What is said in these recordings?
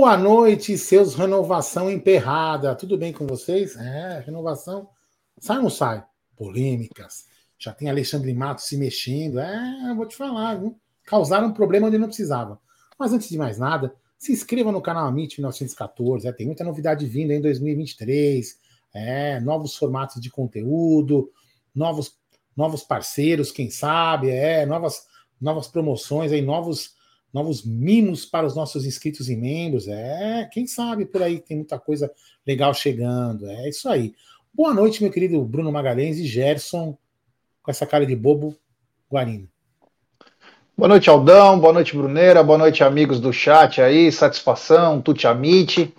Boa noite, seus renovação emperrada. Tudo bem com vocês? É, renovação. Sai ou não sai? Polêmicas. Já tem Alexandre Matos se mexendo. É, vou te falar, viu? Causaram um problema onde não precisava. Mas antes de mais nada, se inscreva no canal Amit 1914. É, tem muita novidade vindo em 2023. É, novos formatos de conteúdo, novos, novos parceiros, quem sabe, é, novas, novas promoções aí, novos novos mimos para os nossos inscritos e membros. É, quem sabe por aí tem muita coisa legal chegando. É isso aí. Boa noite, meu querido Bruno Magalhães e Gerson, com essa cara de bobo, Guarino. Boa noite, Aldão. Boa noite, Bruneira. Boa noite, amigos do chat aí. Satisfação, Tutiamite.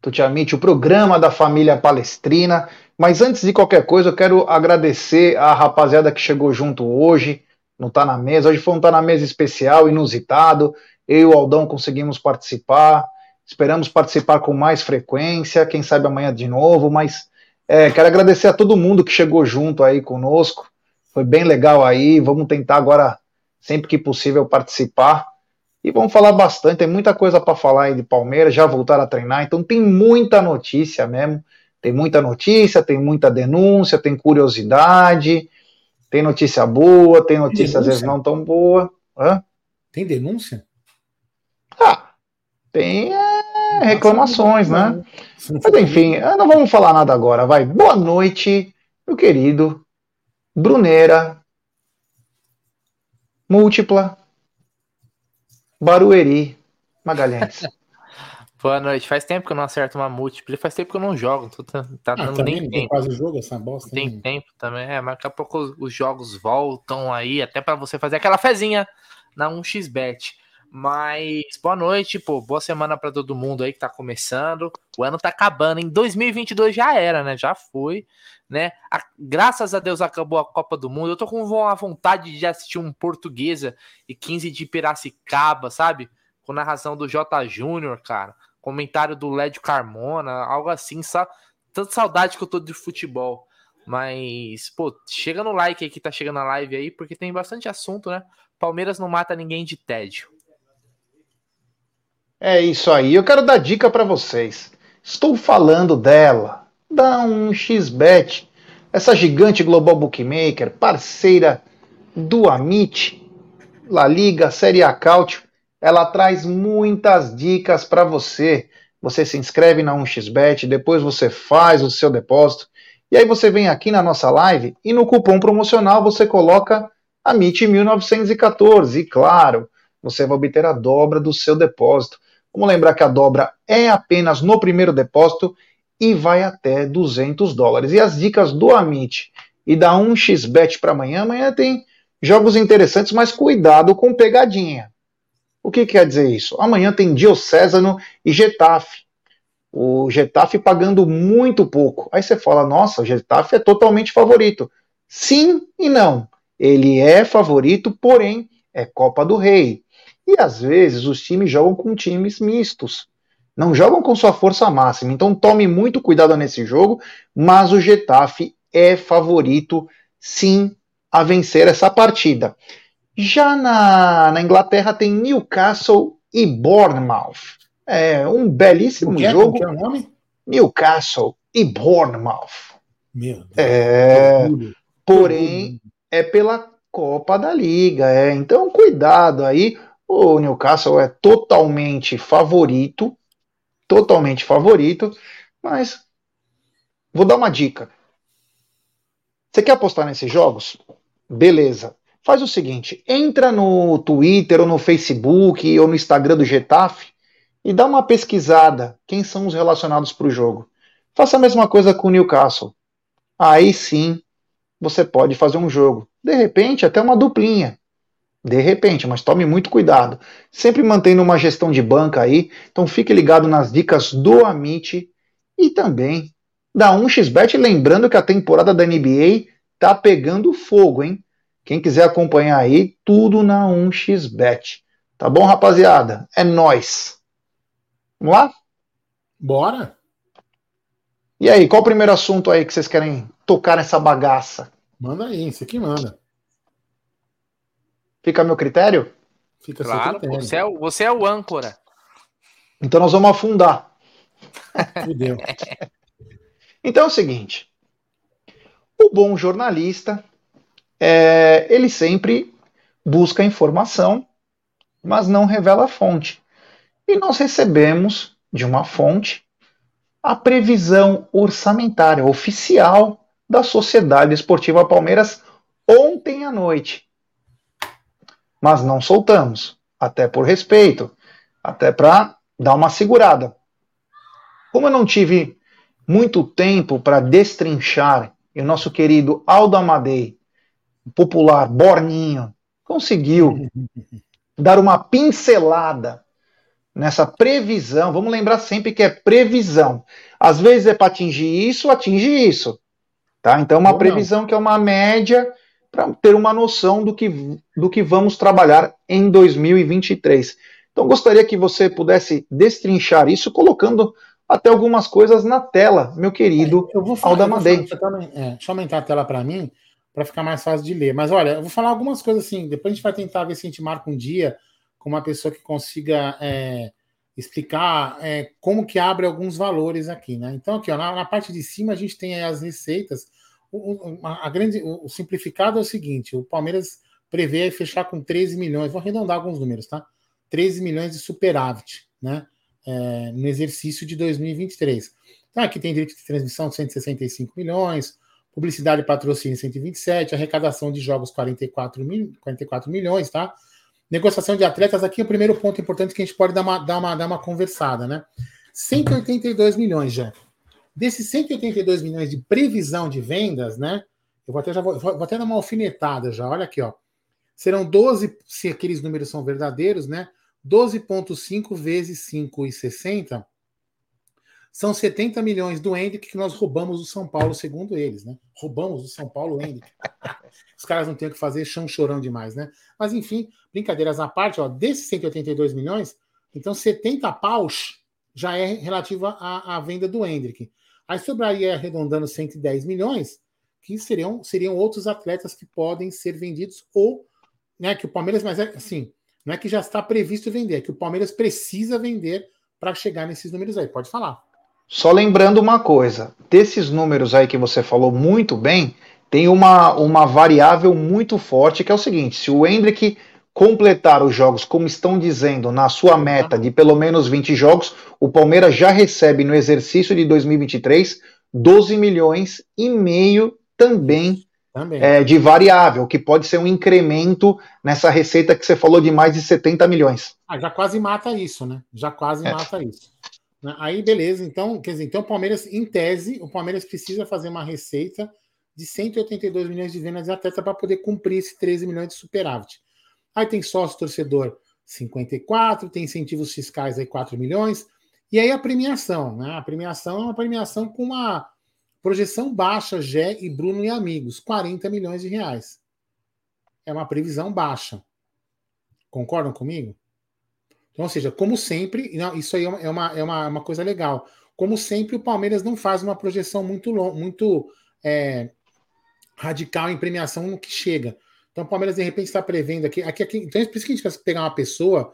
Tutiamite, o programa da família palestrina. Mas antes de qualquer coisa, eu quero agradecer a rapaziada que chegou junto hoje não está na mesa. Hoje foi um tá na mesa especial, inusitado. Eu e o Aldão conseguimos participar. Esperamos participar com mais frequência, quem sabe amanhã de novo, mas é, quero agradecer a todo mundo que chegou junto aí conosco. Foi bem legal aí. Vamos tentar agora, sempre que possível, participar. E vamos falar bastante, tem muita coisa para falar aí de Palmeiras, já voltaram a treinar, então tem muita notícia mesmo. Tem muita notícia, tem muita denúncia, tem curiosidade. Tem notícia boa, tem notícia às vezes não tão boa. Hã? Tem denúncia? Ah, tem é, reclamações, né? Mas enfim, ah, não vamos falar nada agora. Vai. Boa noite, meu querido Brunera, Múltipla, Barueri, Magalhães. Boa noite. Faz tempo que eu não acerto uma múltipla. Faz tempo que eu não jogo. Tô, tá ah, dando nem tempo. Tem quase jogo essa bosta. Tem né? tempo também. É, mas daqui a pouco os jogos voltam aí, até para você fazer aquela fezinha na 1xBet. Mas boa noite, pô. Boa semana para todo mundo aí que tá começando. O ano tá acabando. Em 2022 já era, né? Já foi, né? A, graças a Deus acabou a Copa do Mundo. Eu tô com uma vontade de assistir um Portuguesa e 15 de Piracicaba, sabe? Com narração do J Júnior, cara comentário do Lédio Carmona, algo assim, sabe? Tanta saudade que eu tô de futebol. Mas, pô, chega no like aí que tá chegando na live aí, porque tem bastante assunto, né? Palmeiras não mata ninguém de tédio. É isso aí. Eu quero dar dica para vocês. Estou falando dela, da 1xBet, essa gigante global bookmaker, parceira do Amit, La Liga, Série A Cautio ela traz muitas dicas para você. Você se inscreve na 1xBet, depois você faz o seu depósito, e aí você vem aqui na nossa live e no cupom promocional você coloca a MIT 1914. E claro, você vai obter a dobra do seu depósito. Vamos lembrar que a dobra é apenas no primeiro depósito e vai até 200 dólares. E as dicas do Amit e da 1xBet para amanhã, amanhã tem jogos interessantes, mas cuidado com pegadinha. O que quer dizer isso? Amanhã tem Diocésano e Getafe. O Getafe pagando muito pouco. Aí você fala, nossa, o Getafe é totalmente favorito. Sim e não. Ele é favorito, porém é Copa do Rei. E às vezes os times jogam com times mistos. Não jogam com sua força máxima. Então tome muito cuidado nesse jogo. Mas o Getafe é favorito, sim, a vencer essa partida. Já na, na Inglaterra tem Newcastle e Bournemouth. É um belíssimo que, jogo. Que é o nome? Newcastle e Bournemouth. Meu Deus. É, porém, é pela Copa da Liga. É. Então, cuidado aí. O Newcastle é totalmente favorito. Totalmente favorito. Mas vou dar uma dica. Você quer apostar nesses jogos? Beleza. Faz o seguinte: entra no Twitter ou no Facebook ou no Instagram do Getafe e dá uma pesquisada quem são os relacionados para o jogo. Faça a mesma coisa com o Newcastle. Aí sim você pode fazer um jogo. De repente, até uma duplinha. De repente, mas tome muito cuidado. Sempre mantendo uma gestão de banca aí. Então fique ligado nas dicas do Amit e também da 1xBet. Lembrando que a temporada da NBA tá pegando fogo, hein? Quem quiser acompanhar aí, tudo na 1xBet. Tá bom, rapaziada? É nós. Vamos lá? Bora. E aí, qual o primeiro assunto aí que vocês querem tocar nessa bagaça? Manda aí, você que manda. Fica a meu critério? Fica claro, critério. Você, é, você é o âncora. Então nós vamos afundar. Fudeu. Então é o seguinte: o bom jornalista, é, ele sempre busca informação, mas não revela a fonte. E nós recebemos de uma fonte a previsão orçamentária oficial da Sociedade Esportiva Palmeiras ontem à noite. Mas não soltamos, até por respeito, até para dar uma segurada. Como eu não tive muito tempo para destrinchar e o nosso querido Aldo Amadei, popular Borninho, conseguiu dar uma pincelada nessa previsão. Vamos lembrar sempre que é previsão. Às vezes é para atingir isso, atinge isso. Tá? Então, uma Ou previsão não. que é uma média para ter uma noção do que, do que vamos trabalhar em 2023. Então, gostaria que você pudesse destrinchar isso colocando até algumas coisas na tela, meu querido é, eu vou falar, Aldamadei. Deixa eu aumentar a tela para mim, para ficar mais fácil de ler. Mas olha, eu vou falar algumas coisas assim, depois a gente vai tentar ver se a gente marca um dia com uma pessoa que consiga é, explicar é, como que abre alguns valores aqui, né? Então, aqui, ó, na, na, parte de cima a gente tem as receitas. O, o, a grande, o, o simplificado é o seguinte: o Palmeiras prevê fechar com 13 milhões, vou arredondar alguns números, tá? 13 milhões de superávit, né? é, no exercício de 2023. Então, aqui tem direito de transmissão de 165 milhões, publicidade e patrocínio 127, arrecadação de jogos 44, mil, 44 milhões, tá? Negociação de atletas, aqui é o primeiro ponto importante que a gente pode dar uma, dar uma, dar uma conversada, né? 182 milhões já. Desses 182 milhões de previsão de vendas, né? Eu vou até, já vou, vou até dar uma alfinetada já, olha aqui, ó. Serão 12, se aqueles números são verdadeiros, né? 12,5 vezes 5,60 são 70 milhões do Hendrick que nós roubamos do São Paulo, segundo eles, né? Roubamos do São Paulo Hendrick. Os caras não têm o que fazer, chão chorão demais, né? Mas enfim, brincadeiras à parte, ó, desses 182 milhões, então 70 paus já é relativo à, à venda do Hendrick. Aí sobraria arredondando 110 milhões, que seriam, seriam outros atletas que podem ser vendidos ou, né, que o Palmeiras, mas é assim, não é que já está previsto vender, é que o Palmeiras precisa vender para chegar nesses números aí. Pode falar. Só lembrando uma coisa: desses números aí que você falou muito bem, tem uma, uma variável muito forte que é o seguinte: se o Hendrick completar os jogos como estão dizendo na sua meta de pelo menos 20 jogos, o Palmeiras já recebe no exercício de 2023 12 milhões e meio também é, de variável, que pode ser um incremento nessa receita que você falou de mais de 70 milhões. Ah, já quase mata isso, né? Já quase é. mata isso. Né? Aí, beleza. Então, quer dizer, então o Palmeiras, em tese, o Palmeiras precisa fazer uma receita de 182 milhões de vendas de atleta para poder cumprir esse 13 milhões de superávit. Aí tem sócio torcedor 54, tem incentivos fiscais aí 4 milhões. E aí a premiação, né? A premiação é uma premiação com uma Projeção baixa, Gé e Bruno e amigos, 40 milhões de reais. É uma previsão baixa. Concordam comigo? Então, ou seja, como sempre, isso aí é uma, é uma, é uma coisa legal. Como sempre, o Palmeiras não faz uma projeção muito, muito é, radical em premiação no que chega. Então, o Palmeiras, de repente, está prevendo aqui. aqui, aqui então, é por isso que a gente vai pegar uma pessoa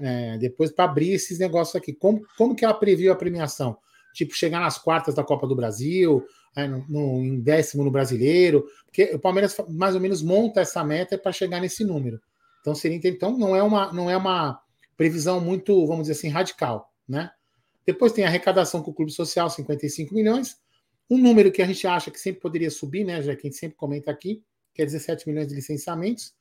é, depois para abrir esses negócios aqui. Como, como que ela previu a premiação? tipo, chegar nas quartas da Copa do Brasil, é, no, no, em décimo no brasileiro, porque o Palmeiras mais ou menos monta essa meta para chegar nesse número. Então seria então não é uma não é uma previsão muito, vamos dizer assim, radical, né? Depois tem a arrecadação com o Clube Social, 55 milhões. Um número que a gente acha que sempre poderia subir, né? Já que a gente sempre comenta aqui, que é 17 milhões de licenciamentos.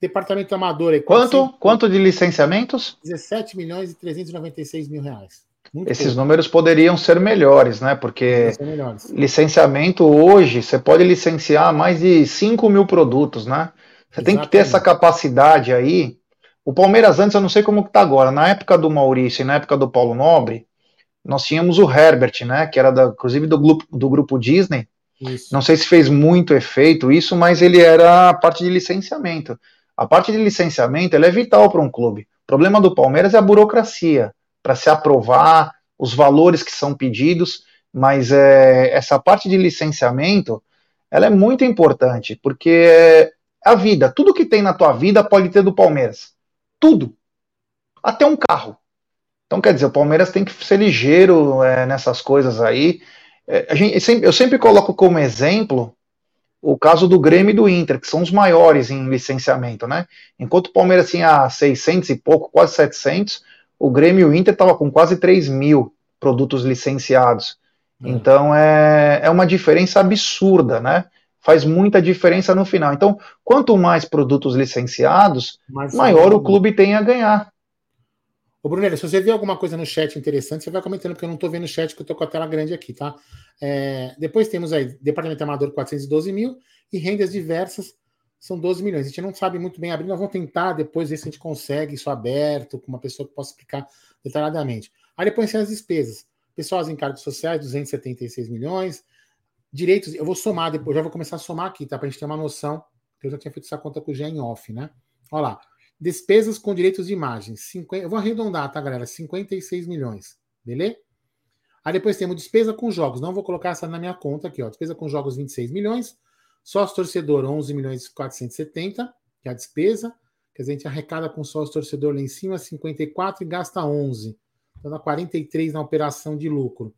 Departamento Amador é quanto? Quanto de licenciamentos? 17 milhões e 396 mil reais. Muito Esses pouco. números poderiam ser melhores, né? Porque melhores. licenciamento hoje, você pode licenciar mais de 5 mil produtos, né? Você Exatamente. tem que ter essa capacidade aí. O Palmeiras antes, eu não sei como está agora. Na época do Maurício e na época do Paulo Nobre, nós tínhamos o Herbert, né? Que era da, inclusive do grupo, do grupo Disney. Isso. Não sei se fez muito efeito isso, mas ele era a parte de licenciamento. A parte de licenciamento é vital para um clube. O problema do Palmeiras é a burocracia para se aprovar os valores que são pedidos, mas é, essa parte de licenciamento ela é muito importante, porque a vida, tudo que tem na tua vida pode ter do Palmeiras. Tudo. Até um carro. Então, quer dizer, o Palmeiras tem que ser ligeiro é, nessas coisas aí. É, gente, eu sempre coloco como exemplo o caso do Grêmio e do Inter, que são os maiores em licenciamento, né? Enquanto o Palmeiras tinha 600 e pouco, quase 700, o Grêmio e o Inter estava com quase 3 mil produtos licenciados. É. Então é, é uma diferença absurda, né? Faz muita diferença no final. Então, quanto mais produtos licenciados, mais maior o clube tem a ganhar. Ô, Brunello, se você vê alguma coisa no chat interessante, você vai comentando, porque eu não estou vendo o chat, que eu estou com a tela grande aqui, tá? É, depois temos aí Departamento Amador 412 mil e rendas diversas são 12 milhões. A gente não sabe muito bem abrir, nós vamos tentar depois ver se a gente consegue isso aberto, com uma pessoa que possa explicar detalhadamente. Aí depois tem as despesas. Pessoal, os encargos sociais, 276 milhões. Direitos, eu vou somar depois, já vou começar a somar aqui, tá? Para a gente ter uma noção, que eu já tinha feito essa conta com o Gen off, né? Olha lá. Despesas com direitos de imagem. 50, eu vou arredondar, tá, galera? 56 milhões. Beleza? Aí depois temos despesa com jogos. Não vou colocar essa na minha conta aqui, ó. Despesa com jogos, 26 milhões. Sócio torcedor, 11 milhões e 470, que é a despesa. Quer dizer, a gente arrecada com sócio torcedor lá em cima 54 e gasta 11. Então dá 43 na operação de lucro.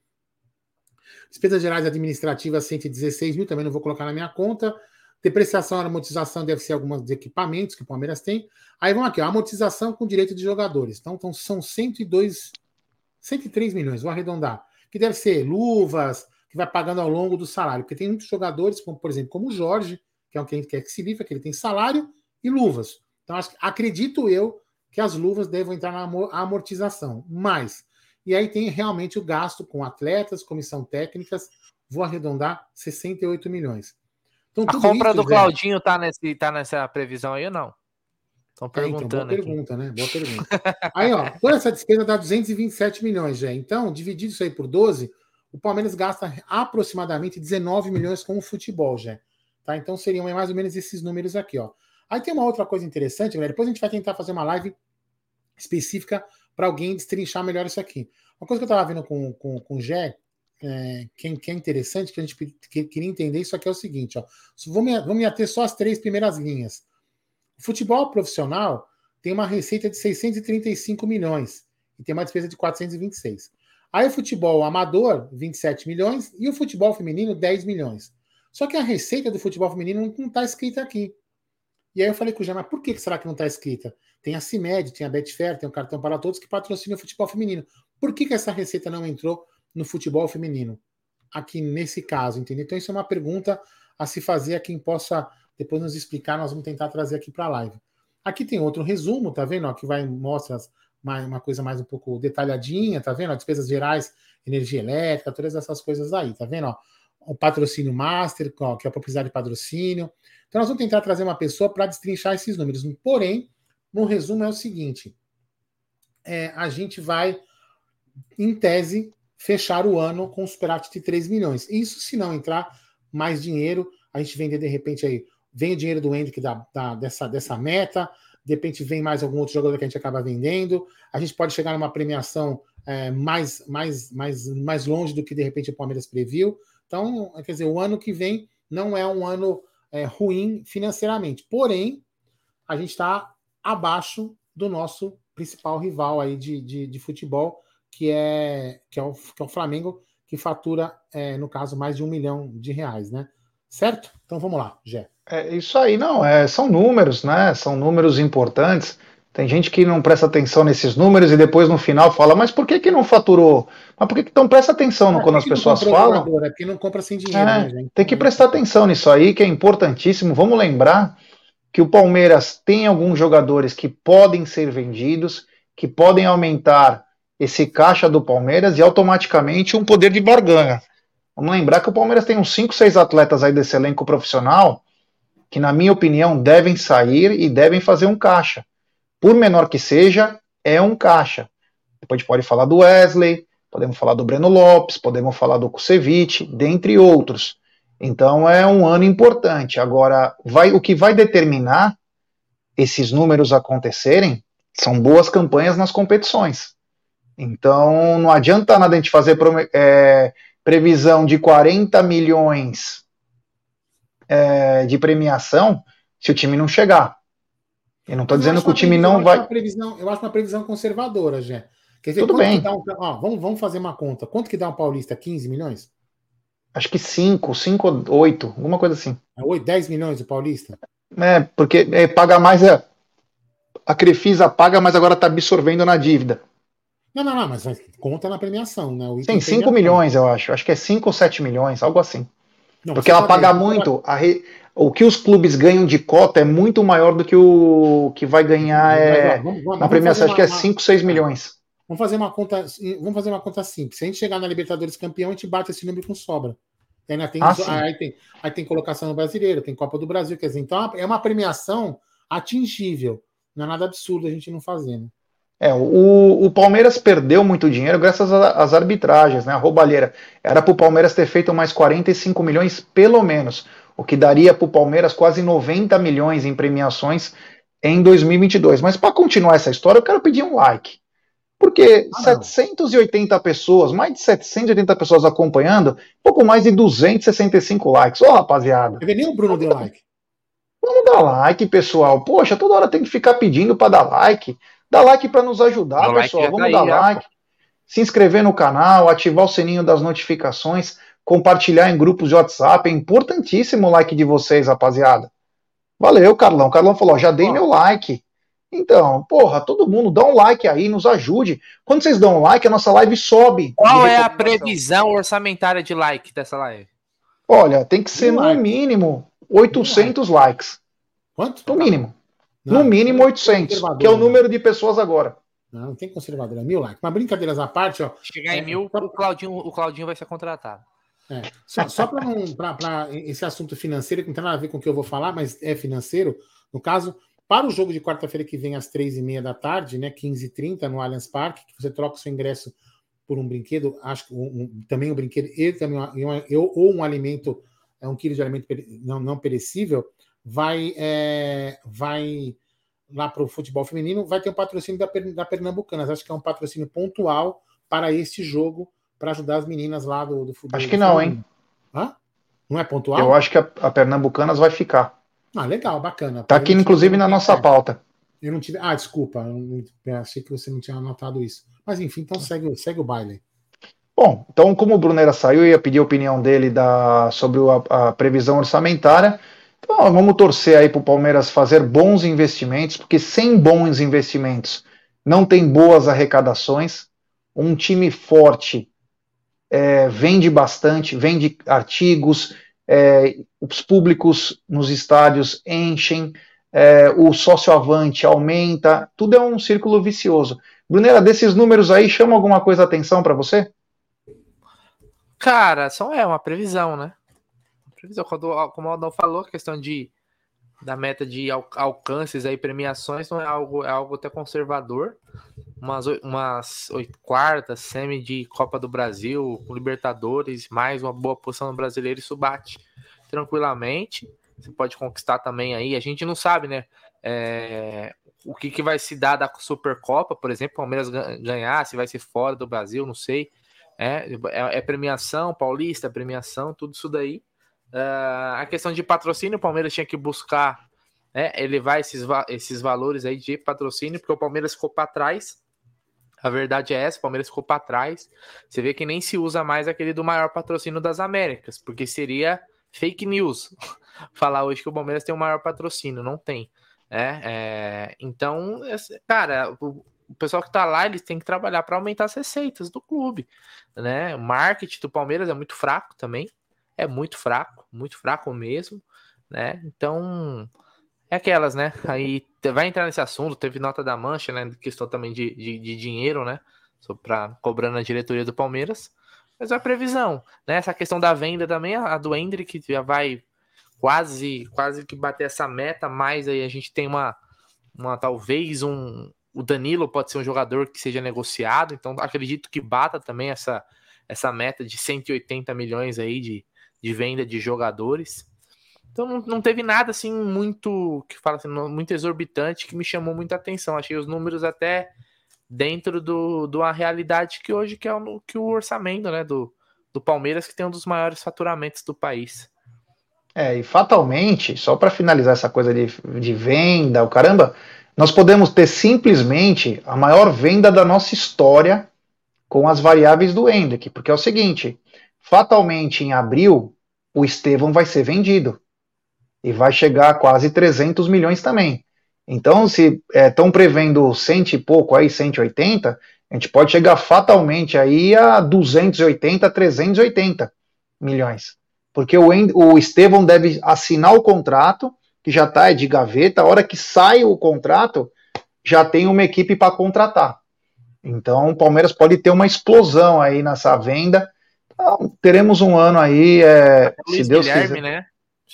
Despesas gerais administrativas, 116 mil, também não vou colocar na minha conta. Depreciação e amortização deve ser alguns equipamentos que o Palmeiras tem. Aí vamos aqui, ó, amortização com direito de jogadores. Então, então são 102, 103 milhões, vou arredondar. Que deve ser luvas, que vai pagando ao longo do salário. Porque tem muitos jogadores, como, por exemplo, como o Jorge, que é um que quer que se livre, que ele tem salário e luvas. Então, acho, acredito eu que as luvas devem entrar na amortização. Mas, e aí tem realmente o gasto com atletas, comissão técnicas, vou arredondar 68 milhões. Então, a compra isso, do Claudinho tá, nesse, tá nessa previsão aí ou não? Estão perguntando. É, então, boa pergunta, né? Boa pergunta. aí, ó, toda essa despesa dá 227 milhões já. Então, dividido isso aí por 12, o Palmeiras gasta aproximadamente 19 milhões com o futebol já. Tá? Então, seriam mais ou menos esses números aqui, ó. Aí tem uma outra coisa interessante, galera. Depois a gente vai tentar fazer uma live específica para alguém destrinchar melhor isso aqui. Uma coisa que eu estava vendo com, com, com o Gé, é, que, que, é interessante, que a gente que, queria entender isso aqui é o seguinte: ó, vamos, vamos ater só as três primeiras linhas. O futebol profissional tem uma receita de 635 milhões e tem uma despesa de 426. Aí o futebol amador, 27 milhões, e o futebol feminino, 10 milhões. Só que a receita do futebol feminino não está escrita aqui. E aí eu falei com o Jean, mas por que será que não está escrita? Tem a CIMED, tem a Betfair, tem o Cartão para Todos que patrocina o futebol feminino. Por que, que essa receita não entrou no futebol feminino? Aqui nesse caso, entendeu? Então isso é uma pergunta a se fazer a quem possa depois nos explicar, nós vamos tentar trazer aqui para a live. Aqui tem outro resumo, tá vendo? Ó, que vai mostra uma, coisa mais um pouco detalhadinha, tá vendo? Ó, despesas gerais, energia elétrica, todas essas coisas aí, tá vendo? Ó, o patrocínio master, que é a propriedade de patrocínio, então, nós vamos tentar trazer uma pessoa para destrinchar esses números. Porém, no resumo é o seguinte: é, a gente vai, em tese, fechar o ano com superávit de 3 milhões. Isso se não entrar mais dinheiro, a gente vender de repente aí, vem o dinheiro do Hendrick da, da, dessa, dessa meta, de repente vem mais algum outro jogador que a gente acaba vendendo, a gente pode chegar numa premiação é, mais, mais, mais, mais longe do que de repente o Palmeiras previu. Então, quer dizer, o ano que vem não é um ano é, ruim financeiramente. Porém, a gente está abaixo do nosso principal rival aí de, de, de, futebol, que é, que, é o, que é o Flamengo, que fatura, é, no caso, mais de um milhão de reais, né? Certo? Então vamos lá, Gé. É isso aí, não, é, são números, né? São números importantes. Tem gente que não presta atenção nesses números e depois no final fala, mas por que, que não faturou? Mas por que, que então presta atenção é, quando as pessoas falam? É porque não compra sem dinheiro, é, né, Tem que prestar atenção nisso aí, que é importantíssimo. Vamos lembrar que o Palmeiras tem alguns jogadores que podem ser vendidos, que podem aumentar esse caixa do Palmeiras e automaticamente um poder de barganha. Vamos lembrar que o Palmeiras tem uns 5, 6 atletas aí desse elenco profissional que, na minha opinião, devem sair e devem fazer um caixa por menor que seja, é um caixa. Depois a gente pode falar do Wesley, podemos falar do Breno Lopes, podemos falar do Kusevich, dentre outros. Então é um ano importante. Agora, vai, o que vai determinar esses números acontecerem são boas campanhas nas competições. Então não adianta nada a gente fazer é, previsão de 40 milhões é, de premiação se o time não chegar. Eu não estou dizendo que o time não vai. Previsão, eu acho uma previsão conservadora, Jé. Quer dizer, Tudo bem. Um, ó, vamos, vamos fazer uma conta. Quanto que dá um paulista? 15 milhões? Acho que 5, 5 ou 8, alguma coisa assim. É 8, 10 milhões o paulista? É, porque é, paga mais. É, a Crefisa paga, mas agora está absorvendo na dívida. Não, não, não, mas conta na premiação, né? Sim, 5 milhões, eu acho. Acho que é 5 ou 7 milhões, algo assim. Não, Porque ela paga muito. Re... O que os clubes ganham de cota é muito maior do que o que vai ganhar é... vamos, vamos, na premiação. Acho que é 5, 6 milhões. Vamos fazer uma conta. Vamos fazer uma conta simples. Se a gente chegar na Libertadores campeão, a gente bate esse número com sobra. Ainda tem, ah, aí, tem, aí tem colocação no brasileiro, tem Copa do Brasil, quer dizer, então é uma premiação atingível. Não é nada absurdo a gente não fazer, né? É, o, o Palmeiras perdeu muito dinheiro graças às arbitragens, né? A roubalheira. Era para o Palmeiras ter feito mais 45 milhões, pelo menos, o que daria para o Palmeiras quase 90 milhões em premiações em 2022. Mas para continuar essa história, eu quero pedir um like. Porque ah, 780 pessoas, mais de 780 pessoas acompanhando, pouco mais de 265 likes. Ô, oh, rapaziada. Nem o Bruno deu like. Vamos dar like, pessoal. Poxa, toda hora tem que ficar pedindo para dar like. Dá like para nos ajudar, pessoal. Like Vamos dar aí, like. Se inscrever no canal, ativar o sininho das notificações, compartilhar em grupos de WhatsApp. É importantíssimo o like de vocês, rapaziada. Valeu, Carlão. O Carlão falou: já dei meu like. Então, porra, todo mundo dá um like aí, nos ajude. Quando vocês dão um like, a nossa live sobe. Qual é a previsão orçamentária de like dessa live? Olha, tem que ser no like. mínimo 800 likes. Quanto? No mínimo. Não, no mínimo 800, que é o número de pessoas agora. Não, não tem conservador, é mil likes. Mas brincadeiras à parte, ó. Chegar em é, mil, o, Claudinho, o Claudinho vai ser contratado. É, só só para esse assunto financeiro, que não tem nada a ver com o que eu vou falar, mas é financeiro. No caso, para o jogo de quarta-feira que vem, às três e meia da tarde, né, 15h30, no Allianz Parque, que você troca o seu ingresso por um brinquedo, acho um, um, também um brinquedo, e também um, ou um alimento, é um quilo de alimento não, não perecível, vai, é, vai lá para o futebol feminino, vai ter um patrocínio da, da Pernambucanas. Acho que é um patrocínio pontual para este jogo, para ajudar as meninas lá do, do futebol. Acho que não, hein? Hã? Não é pontual? Eu acho que a, a Pernambucanas vai ficar. Ah, legal, bacana. Tá aqui, inclusive, na nossa pauta. Eu não tive. Ah, desculpa, eu achei que você não tinha anotado isso. Mas enfim, então segue, segue o baile. Bom, então, como o Brunera saiu, eu ia pedir a opinião dele da, sobre a, a previsão orçamentária. Então, vamos torcer aí para o Palmeiras fazer bons investimentos, porque sem bons investimentos não tem boas arrecadações. Um time forte é, vende bastante, vende artigos, é, os públicos nos estádios enchem, é, o sócio avante aumenta, tudo é um círculo vicioso. Brunera, desses números aí, chama alguma coisa a atenção para você? Cara, só é uma previsão, né? Previsão, quando, como o Aldão falou, questão de da meta de alcances aí, premiações, não é algo, é algo até conservador. Umas, umas oito quartas, semi de Copa do Brasil, Libertadores, mais uma boa posição no brasileiro, isso bate tranquilamente. Você pode conquistar também aí. A gente não sabe, né? É, o que, que vai se dar da Supercopa, por exemplo, Palmeiras ganhar, se vai ser fora do Brasil, não sei. É, é, é premiação, paulista, premiação, tudo isso daí. Uh, a questão de patrocínio, o Palmeiras tinha que buscar né, elevar esses, esses valores aí de patrocínio, porque o Palmeiras ficou para trás. A verdade é essa, o Palmeiras ficou para trás. Você vê que nem se usa mais aquele do maior patrocínio das Américas, porque seria fake news falar hoje que o Palmeiras tem o maior patrocínio, não tem. É, é, então, cara, o, o pessoal que tá lá, eles têm que trabalhar para aumentar as receitas do clube, né? O marketing do Palmeiras é muito fraco também é muito fraco, muito fraco mesmo, né? Então, é aquelas, né? Aí vai entrar nesse assunto, teve nota da mancha, né? Questão também de, de, de dinheiro, né? Para cobrando a diretoria do Palmeiras. Mas é a previsão, né? Essa questão da venda também, a do Hendrick já vai quase quase que bater essa meta, mas aí a gente tem uma, uma talvez um o Danilo pode ser um jogador que seja negociado, então acredito que bata também essa essa meta de 180 milhões aí de, de venda de jogadores. Então não, não teve nada assim muito que fala assim, muito exorbitante que me chamou muita atenção. Achei os números até dentro do, do a realidade que hoje que é o, que o orçamento né, do, do Palmeiras, que tem um dos maiores faturamentos do país. É, e fatalmente, só para finalizar essa coisa de, de venda, o caramba, nós podemos ter simplesmente a maior venda da nossa história com as variáveis do Hendrick, porque é o seguinte, fatalmente em abril o Estevão vai ser vendido e vai chegar a quase 300 milhões também. Então, se estão é, prevendo cento e pouco aí, 180, a gente pode chegar fatalmente aí a 280, 380 milhões. Porque o, o Estevão deve assinar o contrato, que já está de gaveta, a hora que sai o contrato, já tem uma equipe para contratar. Então, o Palmeiras pode ter uma explosão aí nessa venda. Então, teremos um ano aí, é, se Deus Guilherme, quiser. né?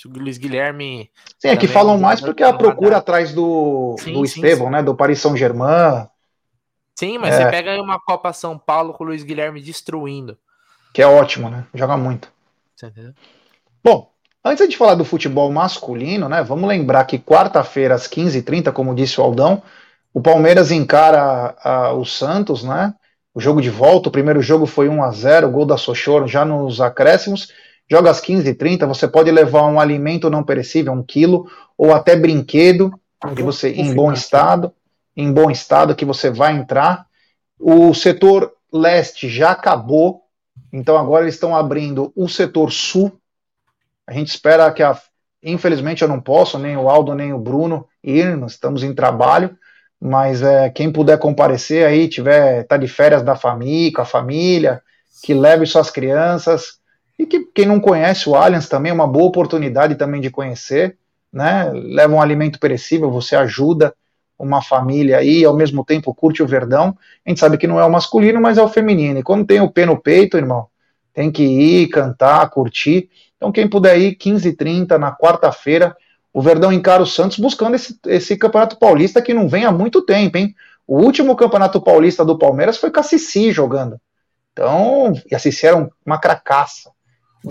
o Luiz Guilherme. Sim, é que falam mais porque a procura atrás do, sim, do Estevão, né? Do Paris Saint-Germain. Sim, mas é. você pega aí uma Copa São Paulo com o Luiz Guilherme destruindo. Que é ótimo, né? Joga muito. Bom, antes de falar do futebol masculino, né? Vamos lembrar que quarta-feira, às 15h30, como disse o Aldão, o Palmeiras encara a, o Santos, né? O jogo de volta, o primeiro jogo foi 1 a 0 o gol da Sochor já nos acréscimos joga às 15h30, você pode levar um alimento não perecível, um quilo, ou até brinquedo, que você em bom estado, em bom estado que você vai entrar. O setor leste já acabou, então agora eles estão abrindo o setor sul. A gente espera que a infelizmente eu não posso, nem o Aldo nem o Bruno ir, nós estamos em trabalho, mas é, quem puder comparecer aí, tiver tá de férias da família, com a família, que leve suas crianças, e que quem não conhece o Allianz também é uma boa oportunidade também de conhecer, né? Leva um alimento perecível, você ajuda uma família aí, ao mesmo tempo curte o Verdão. A gente sabe que não é o masculino, mas é o feminino. E quando tem o pé no peito, irmão, tem que ir, cantar, curtir. Então, quem puder ir, 15h30 na quarta-feira, o Verdão encara o Santos buscando esse, esse Campeonato Paulista que não vem há muito tempo, hein? O último Campeonato Paulista do Palmeiras foi com a Cici jogando. Então, e a Cici era uma cracaça.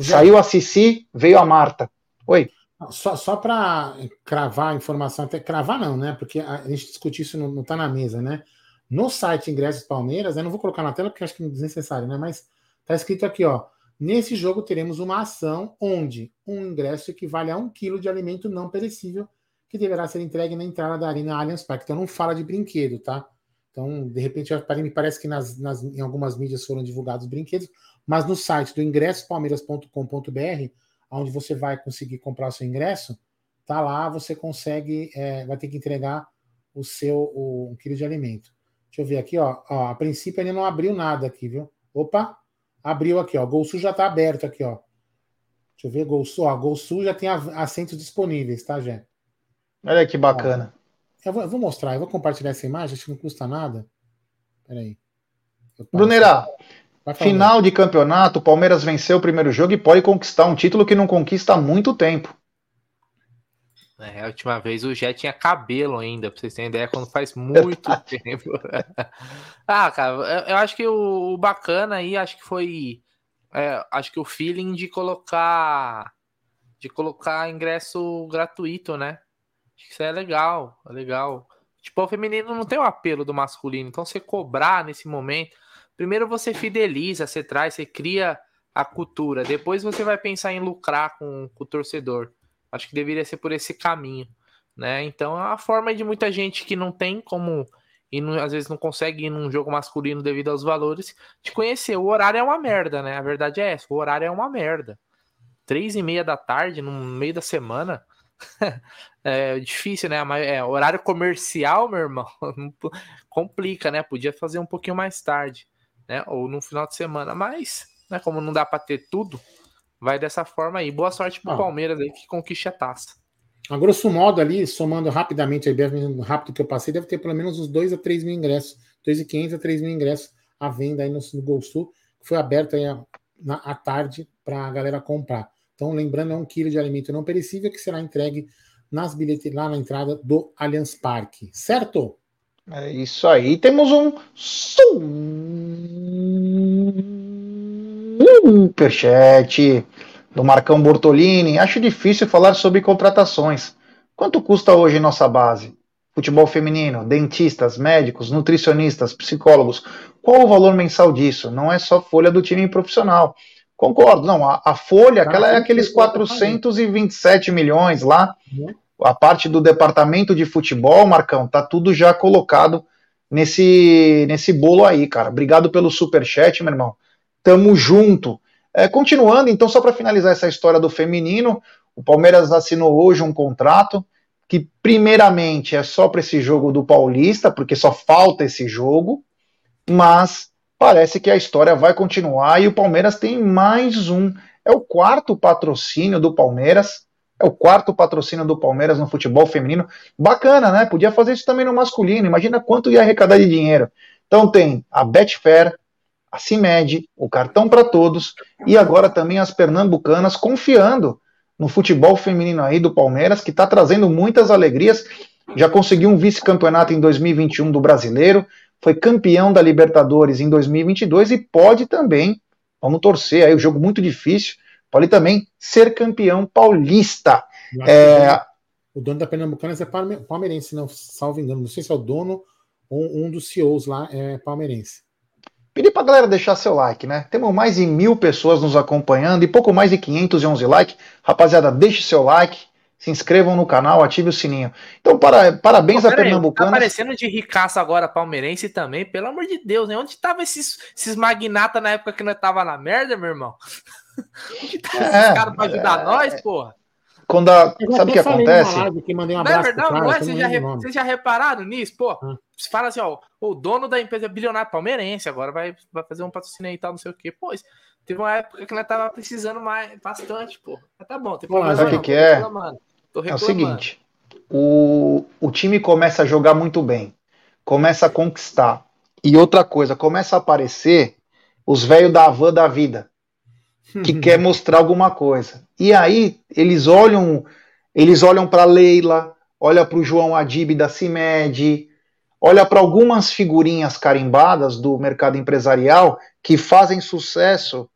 Saiu a Cici, veio a Marta. Oi. Só, só para cravar a informação, até cravar não, né? Porque a gente discutir isso não, está na mesa, né? No site Ingressos Palmeiras, eu não vou colocar na tela porque acho que é desnecessário, né? Mas tá escrito aqui, ó. Nesse jogo teremos uma ação onde um ingresso equivale a um quilo de alimento não perecível que deverá ser entregue na entrada da Arena Allianz Parque. Então não fala de brinquedo, tá? Então, de repente, me parece que nas, nas, em algumas mídias foram divulgados brinquedos, mas no site do ingressopalmeiras.com.br, onde você vai conseguir comprar o seu ingresso, tá lá, você consegue, é, vai ter que entregar o seu o, um quilo de alimento. Deixa eu ver aqui, ó, ó, A princípio ele não abriu nada aqui, viu? Opa, abriu aqui, ó. Gol Sul já tá aberto aqui, ó. Deixa eu ver, Gol Sul, ó. Gol Sul já tem assentos disponíveis, tá, Jé? Olha que bacana. Ó, eu, vou, eu vou mostrar, eu vou compartilhar essa imagem, acho que não custa nada. Peraí. Brunerá, Final de campeonato, o Palmeiras venceu o primeiro jogo e pode conquistar um título que não conquista há muito tempo. É, a última vez o Jé tinha cabelo ainda, pra vocês terem ideia, quando faz muito tempo. ah, cara, eu acho que o, bacana aí, acho que foi. É, acho que o feeling de colocar. De colocar ingresso gratuito, né? Acho que isso é legal, é legal. Tipo, o feminino não tem o apelo do masculino, então você cobrar nesse momento. Primeiro você fideliza, você traz, você cria a cultura. Depois você vai pensar em lucrar com, com o torcedor. Acho que deveria ser por esse caminho, né? Então é uma forma de muita gente que não tem como e às vezes não consegue ir num jogo masculino devido aos valores, de conhecer. O horário é uma merda, né? A verdade é essa, o horário é uma merda. Três e meia da tarde, no meio da semana, é difícil, né? É horário comercial, meu irmão, complica, né? Podia fazer um pouquinho mais tarde né? Ou no final de semana. Mas, né, como não dá para ter tudo, vai dessa forma aí. Boa sorte pro ah. Palmeiras aí que conquiste a taça. A grosso modo ali, somando rapidamente, aí, rápido que eu passei, deve ter pelo menos uns 2 a 3 mil ingressos, 2.500 a 3 mil ingressos à venda aí no, no Gol Sul, que foi aberto aí na, à tarde para a galera comprar. Então, lembrando, é um quilo de alimento não perecível que será entregue nas bilheterias lá na entrada do Allianz Parque, certo? É isso aí. Temos um superchat do Marcão Bortolini. Acho difícil falar sobre contratações. Quanto custa hoje nossa base? Futebol feminino, dentistas, médicos, nutricionistas, psicólogos. Qual o valor mensal disso? Não é só folha do time profissional. Concordo, não. A, a folha, aquela é aqueles 427 milhões lá. Uhum a parte do departamento de futebol, Marcão, tá tudo já colocado nesse, nesse bolo aí, cara. Obrigado pelo super chat, meu irmão. Tamo junto. É, continuando, então, só para finalizar essa história do feminino, o Palmeiras assinou hoje um contrato que, primeiramente, é só para esse jogo do Paulista, porque só falta esse jogo, mas parece que a história vai continuar e o Palmeiras tem mais um. É o quarto patrocínio do Palmeiras. É o quarto patrocínio do Palmeiras no futebol feminino. Bacana, né? Podia fazer isso também no masculino. Imagina quanto ia arrecadar de dinheiro. Então tem a Betfair, a CIMED, o Cartão para Todos e agora também as pernambucanas confiando no futebol feminino aí do Palmeiras, que está trazendo muitas alegrias. Já conseguiu um vice-campeonato em 2021 do Brasileiro, foi campeão da Libertadores em 2022 e pode também, vamos torcer aí, o um jogo muito difícil, pode também ser campeão paulista. É... O dono da Pernambucana é palmeirense, não, salvo engano. Não sei se é o dono ou um dos CEOs lá é palmeirense. Pedir pra galera deixar seu like, né? Temos mais de mil pessoas nos acompanhando e pouco mais de 511 likes. Rapaziada, deixe seu like, se inscrevam no canal, ative o sininho. Então, para, parabéns Pô, a Pernambucana. Tá aparecendo de ricaça agora palmeirense também, pelo amor de Deus, né? Onde tava esses, esses magnatas na época que nós tava na merda, meu irmão? Onde tava é, esses caras pra ajudar é, nós, porra? Quando a, sabe o que acontece? Que mandei um não é verdade, não é? Vocês já, vocês já repararam nisso? Pô, você fala assim, ó, o dono da empresa é bilionário palmeirense, agora vai, vai fazer um patrocínio e tal, não sei o quê. Pô, teve uma época que nós tava precisando mais, bastante, pô. Mas tá bom, tem problema. Mas o que, que é? É o seguinte, o, o time começa a jogar muito bem, começa a conquistar. E outra coisa, começa a aparecer os velhos da van da vida que quer mostrar alguma coisa. E aí eles olham, eles olham para Leila, olha para o João Adib da CIMED, olha para algumas figurinhas carimbadas do mercado empresarial que fazem sucesso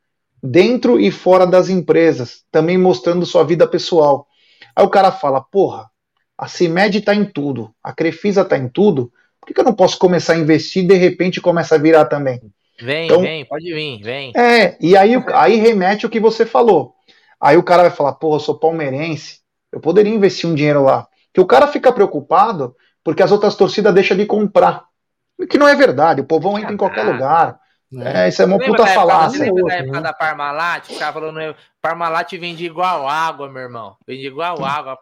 dentro e fora das empresas, também mostrando sua vida pessoal. Aí o cara fala, porra, a CIMED está em tudo, a Crefisa está em tudo, por que, que eu não posso começar a investir e de repente começa a virar também? Vem, então, vem, pode vir, vem. É, e aí, aí remete o que você falou. Aí o cara vai falar, porra, eu sou palmeirense, eu poderia investir um dinheiro lá. Que o cara fica preocupado porque as outras torcidas deixam de comprar. Que não é verdade, o povão entra em qualquer lugar. É, é isso é uma puta falácia. Lembra da época da Parmalat? O cara falando, Parmalat vende igual água, meu irmão. Vende igual água a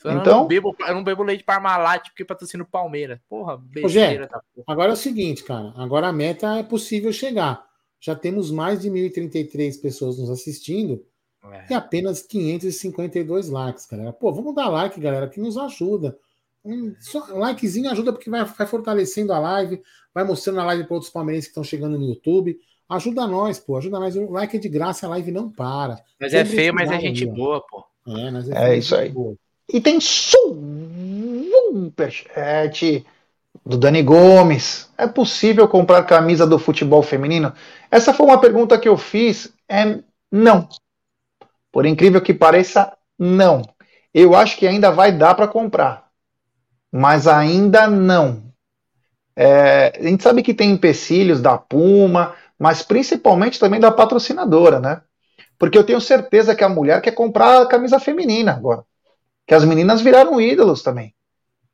Então, eu não, bebo, eu não bebo leite Parmalat porque patrocina o Palmeiras. Porra, besteira da porra. Agora é o seguinte, cara. Agora a meta é possível chegar. Já temos mais de 1.033 pessoas nos assistindo é. e apenas 552 likes, galera. Pô, vamos dar like, galera, que nos ajuda. Um só, likezinho ajuda porque vai, vai fortalecendo a live, vai mostrando a live para outros palmeirenses que estão chegando no YouTube. Ajuda nós, pô, ajuda nós. O like é de graça, a live não para. Mas é feio, mas é gente boa, pô. É, mas é, é isso aí. Boa. E tem superchat do Dani Gomes. É possível comprar camisa do futebol feminino? Essa foi uma pergunta que eu fiz. É não. Por incrível que pareça, não. Eu acho que ainda vai dar para comprar. Mas ainda não. É, a gente sabe que tem empecilhos da Puma, mas principalmente também da patrocinadora, né? Porque eu tenho certeza que a mulher quer comprar a camisa feminina agora que as meninas viraram ídolos também.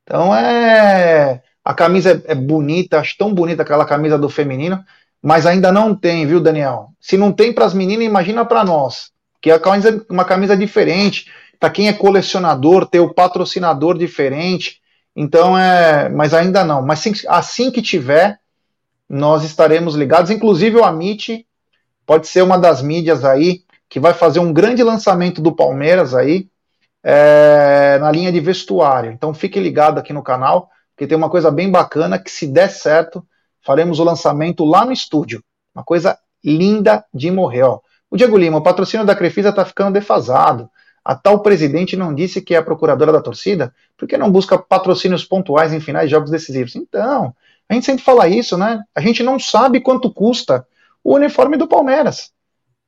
Então é. A camisa é, é bonita, acho tão bonita aquela camisa do feminino, mas ainda não tem, viu, Daniel? Se não tem para as meninas, imagina para nós. Que é uma camisa diferente. Para quem é colecionador, ter o patrocinador diferente. Então é. Mas ainda não. Mas assim que tiver, nós estaremos ligados. Inclusive o Amit pode ser uma das mídias aí que vai fazer um grande lançamento do Palmeiras aí é, na linha de vestuário. Então fique ligado aqui no canal, porque tem uma coisa bem bacana que se der certo, faremos o lançamento lá no estúdio. Uma coisa linda de morrer. Ó. O Diego Lima, o patrocínio da Crefisa está ficando defasado. A tal presidente não disse que é a procuradora da torcida? Por que não busca patrocínios pontuais em finais de jogos decisivos? Então, a gente sempre fala isso, né? A gente não sabe quanto custa o uniforme do Palmeiras.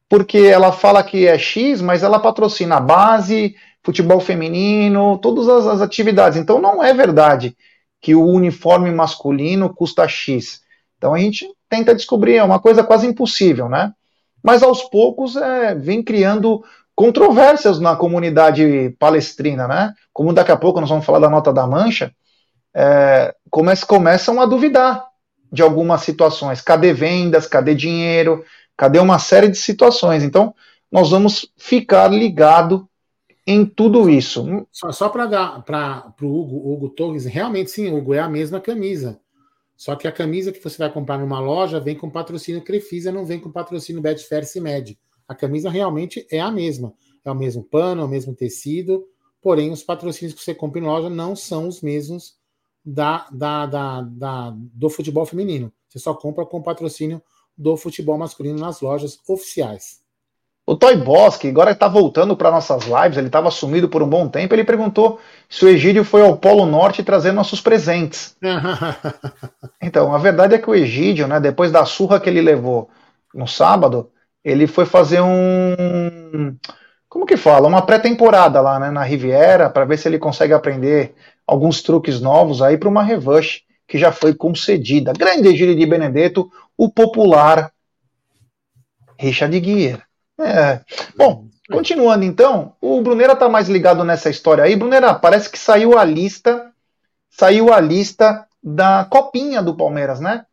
Porque ela fala que é X, mas ela patrocina a base, futebol feminino, todas as, as atividades. Então não é verdade que o uniforme masculino custa X. Então a gente tenta descobrir, é uma coisa quase impossível, né? Mas aos poucos é, vem criando controvérsias na comunidade palestrina, né? Como daqui a pouco nós vamos falar da nota da mancha, é, começam a duvidar de algumas situações. Cadê vendas? Cadê dinheiro? Cadê uma série de situações? Então, nós vamos ficar ligado em tudo isso. Só, só para dar para o Hugo, Hugo Torres, realmente sim, Hugo, é a mesma camisa. Só que a camisa que você vai comprar numa loja vem com patrocínio Crefisa, não vem com patrocínio Betfair Med. A camisa realmente é a mesma. É o mesmo pano, é o mesmo tecido, porém os patrocínios que você compra em loja não são os mesmos da, da, da, da do futebol feminino. Você só compra com patrocínio do futebol masculino nas lojas oficiais. O Toy Boss, que agora está voltando para nossas lives, ele estava sumido por um bom tempo, ele perguntou se o Egídio foi ao Polo Norte trazer nossos presentes. então, a verdade é que o Egídio, né, depois da surra que ele levou no sábado, ele foi fazer um. Como que fala? Uma pré-temporada lá né, na Riviera, para ver se ele consegue aprender alguns truques novos aí para uma revanche que já foi concedida. Grande Egídio de Benedetto, o popular Richard Guia. É. Bom, continuando então, o Brunera tá mais ligado nessa história aí. Brunera, parece que saiu a lista, saiu a lista da copinha do Palmeiras, né?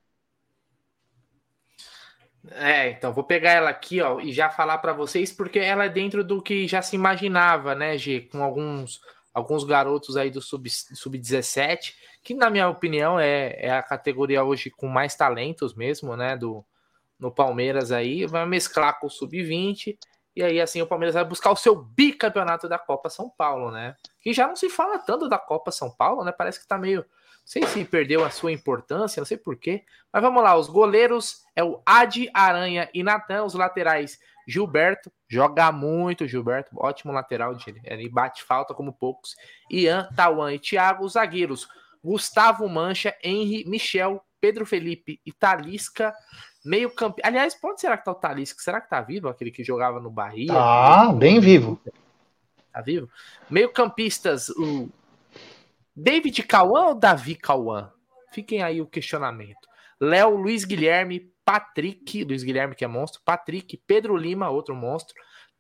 É, então vou pegar ela aqui, ó, e já falar para vocês porque ela é dentro do que já se imaginava, né, G, com alguns alguns garotos aí do sub sub 17, que na minha opinião é, é a categoria hoje com mais talentos mesmo, né, do no Palmeiras aí, vai mesclar com o Sub-20, e aí assim o Palmeiras vai buscar o seu bicampeonato da Copa São Paulo, né? Que já não se fala tanto da Copa São Paulo, né? Parece que tá meio. Não sei se perdeu a sua importância, não sei porquê. Mas vamos lá, os goleiros é o Adi Aranha e Natan, os laterais Gilberto, joga muito Gilberto, ótimo lateral, ele bate falta como poucos. Ian, Tawan e Thiago, os zagueiros Gustavo Mancha, Henry, Michel, Pedro Felipe e Talisca. Meio campo. Aliás, pode será que tá o Talisca? Será que tá vivo? Aquele que jogava no Bahia? Tá, bem vivo. Tá vivo? Meio campistas, o David Cauã ou Davi Cauã? Fiquem aí o questionamento. Léo, Luiz Guilherme, Patrick, Luiz Guilherme que é monstro, Patrick, Pedro Lima, outro monstro,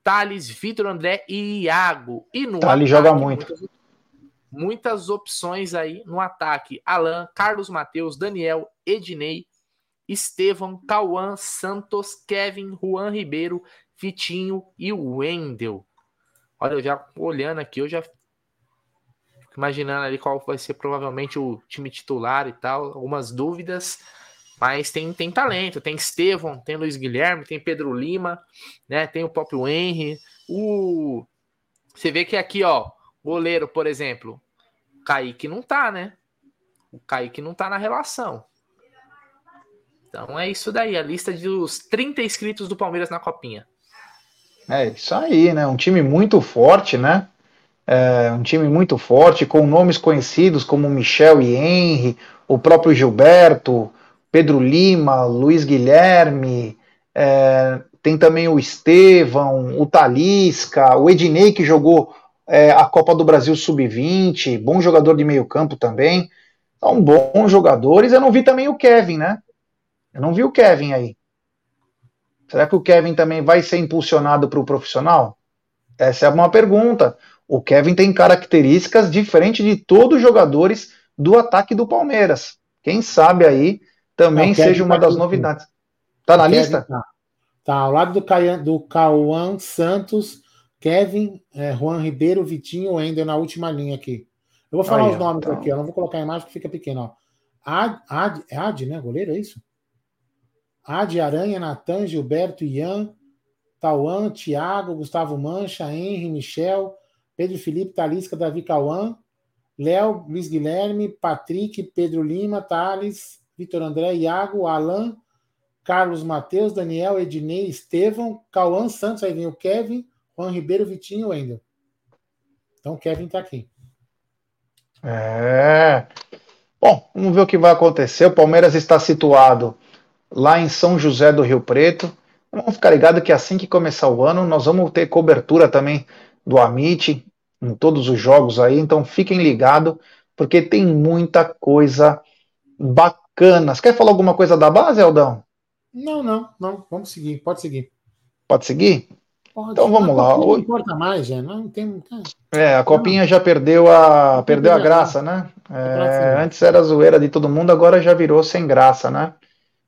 Thales, Vitor André e Iago. E no Thales joga muito. Muitas, muitas opções aí no ataque. Alan, Carlos Mateus, Daniel, Ednei, Estevão, Cauã, Santos, Kevin, Juan Ribeiro, Vitinho e Wendel. Olha, eu já olhando aqui, eu já fico imaginando ali qual vai ser provavelmente o time titular e tal, algumas dúvidas, mas tem, tem talento, tem Estevão, tem Luiz Guilherme, tem Pedro Lima, né? Tem o próprio Henry, o você vê que aqui, ó, goleiro, por exemplo, Kaique não tá, né? O Kaique não tá na relação. Então é isso daí, a lista dos 30 inscritos do Palmeiras na Copinha. É isso aí, né? Um time muito forte, né? É um time muito forte, com nomes conhecidos como Michel e Henry, o próprio Gilberto, Pedro Lima, Luiz Guilherme, é, tem também o Estevão, o Talisca, o Ednei que jogou é, a Copa do Brasil Sub-20, bom jogador de meio campo também. São bons jogadores. Eu não vi também o Kevin, né? Eu não vi o Kevin aí. Será que o Kevin também vai ser impulsionado para o profissional? Essa é uma pergunta. O Kevin tem características diferentes de todos os jogadores do ataque do Palmeiras. Quem sabe aí também não, seja uma tá das novidades. Tá na lista? Tá. tá. ao lado do, Caian, do Cauã Santos, Kevin, é, Juan Ribeiro, Vitinho, Ender na última linha aqui. Eu vou falar aí, os nomes então. aqui, eu não vou colocar a imagem que fica pequena. Ó. Ad, Ad, é Ad, né? Goleiro, é isso? Adi Aranha, Natan, Gilberto, Ian, Tauan, Thiago, Gustavo Mancha, Henry, Michel, Pedro Felipe, Talisca, Davi Cauã, Léo, Luiz Guilherme, Patrick, Pedro Lima, Thales, Vitor André, Iago, Alan, Carlos Mateus, Daniel, Ednei, Estevão, Cauã Santos, aí vem o Kevin, Juan Ribeiro, Vitinho Wendel. Então o Kevin está aqui. É. Bom, vamos ver o que vai acontecer. O Palmeiras está situado lá em São José do Rio Preto. Vamos ficar ligado que assim que começar o ano, nós vamos ter cobertura também do Amit em todos os jogos aí, então fiquem ligados, porque tem muita coisa bacana. Você quer falar alguma coisa da base, Aldão? Não, não, não. Vamos seguir, pode seguir. Pode seguir? Pode. Então vamos lá. Não importa mais, já. Não tem. É, a copinha já perdeu a perdeu a graça, né? É, antes era zoeira de todo mundo, agora já virou sem graça, né?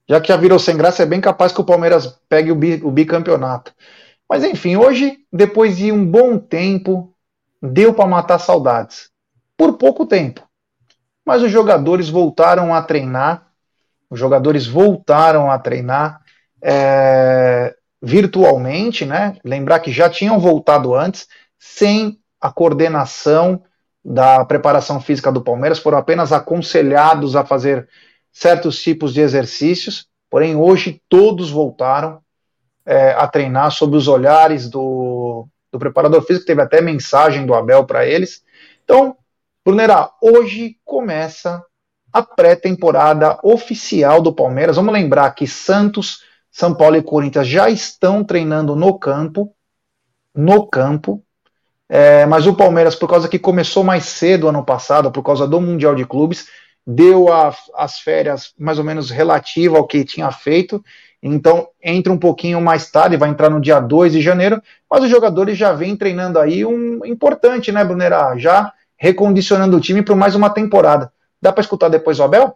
Já que já virou sem graça, é bem capaz que o Palmeiras pegue o, bi, o bicampeonato. Mas enfim, hoje, depois de um bom tempo, deu para matar saudades. Por pouco tempo. Mas os jogadores voltaram a treinar. Os jogadores voltaram a treinar é, virtualmente, né? Lembrar que já tinham voltado antes, sem a coordenação da preparação física do Palmeiras, foram apenas aconselhados a fazer certos tipos de exercícios, porém hoje todos voltaram é, a treinar sob os olhares do, do preparador físico, teve até mensagem do Abel para eles. Então, Brunerá, hoje começa a pré-temporada oficial do Palmeiras. Vamos lembrar que Santos, São Paulo e Corinthians já estão treinando no campo, no campo, é, mas o Palmeiras, por causa que começou mais cedo ano passado, por causa do Mundial de Clubes, deu a, as férias mais ou menos relativa ao que tinha feito, então entra um pouquinho mais tarde, vai entrar no dia 2 de janeiro, mas os jogadores já vêm treinando aí um importante, né, Brunera? Já recondicionando o time para mais uma temporada. Dá para escutar depois o Abel?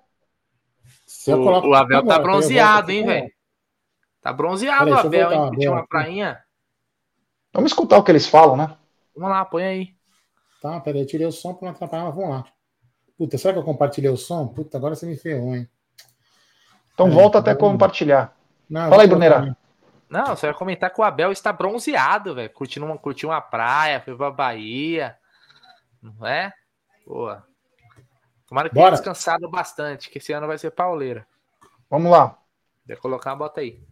O, o, Abel tá bronzeado, hein, velho? Tá bronzeado o Abel, hein? Tinha uma prainha. Vamos escutar o que eles falam, né? Vamos lá, põe aí. Tá, peraí, eu tirei o som para não atrapalhar, mas vamos lá. Puta, será que eu compartilhei o som? Puta, agora você me ferrou, hein? Então é, volta até compartilhar. Não, Fala aí, Brunerá. Não, você vai comentar que o Abel está bronzeado, velho. Curtindo uma, curtiu uma praia, foi pra Bahia. Não é? Boa. Tomara que tenha descansado bastante, que esse ano vai ser pauleira. Vamos lá. Quer colocar, bota aí.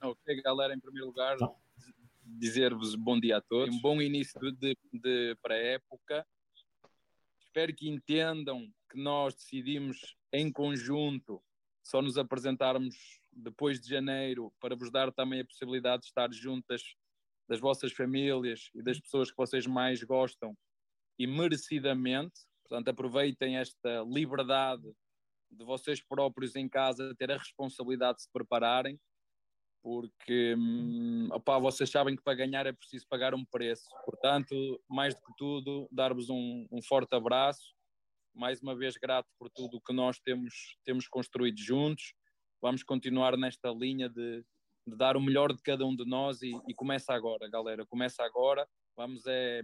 Ok, galera, em primeiro lugar, dizer-vos bom dia a todos. Um bom início de, de pré-época. Espero que entendam que nós decidimos em conjunto só nos apresentarmos depois de janeiro para vos dar também a possibilidade de estar juntas das vossas famílias e das pessoas que vocês mais gostam e merecidamente. Portanto, aproveitem esta liberdade de vocês próprios em casa ter a responsabilidade de se prepararem porque hum, opá, vocês sabem que para ganhar é preciso pagar um preço. Portanto, mais do que tudo, dar-vos um, um, forte abraço. Mais uma vez, grato por tudo o que nós temos, temos construído juntos. Vamos continuar nesta linha de, de dar o melhor de cada um de nós e, e, começa agora, galera. Começa agora. Vamos é,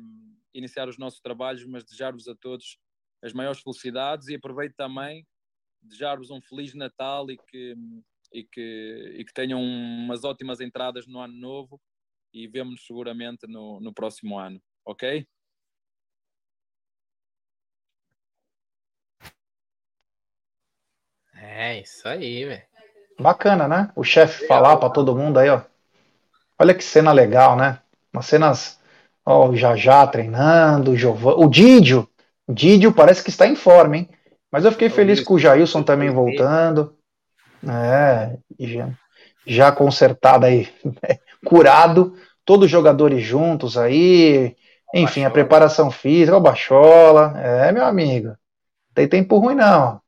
iniciar os nossos trabalhos, mas desejar-vos a todos as maiores felicidades e aproveito também desejar-vos um Feliz Natal e que e que, e que tenham umas ótimas entradas no ano novo e vemos seguramente no, no próximo ano, ok? É, isso aí, velho. Bacana, né? O chefe falar para todo mundo aí, ó. Olha que cena legal, né? Umas cenas, ó, o Jajá treinando, o Giovanni, o Didio. O Didio parece que está em forma, hein? Mas eu fiquei feliz com o Jailson também voltando. É, já, já consertado aí, curado, todos os jogadores juntos aí, enfim, Bachola. a preparação física, o Bachola, é, meu amigo, tem tempo ruim não.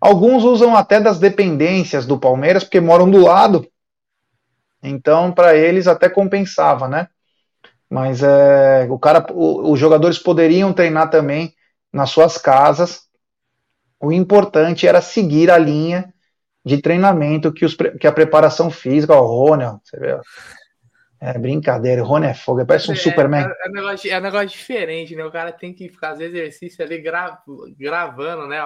Alguns usam até das dependências do Palmeiras, porque moram do lado, então para eles até compensava, né? Mas é, o cara, o, os jogadores poderiam treinar também nas suas casas. O importante era seguir a linha de treinamento que, os, que a preparação física, o Rony, você vê, é brincadeira, o Rony é fogo, parece um é, Superman. É, é, um negócio, é um negócio diferente, né? O cara tem que fazer exercício ali gra, gravando, né?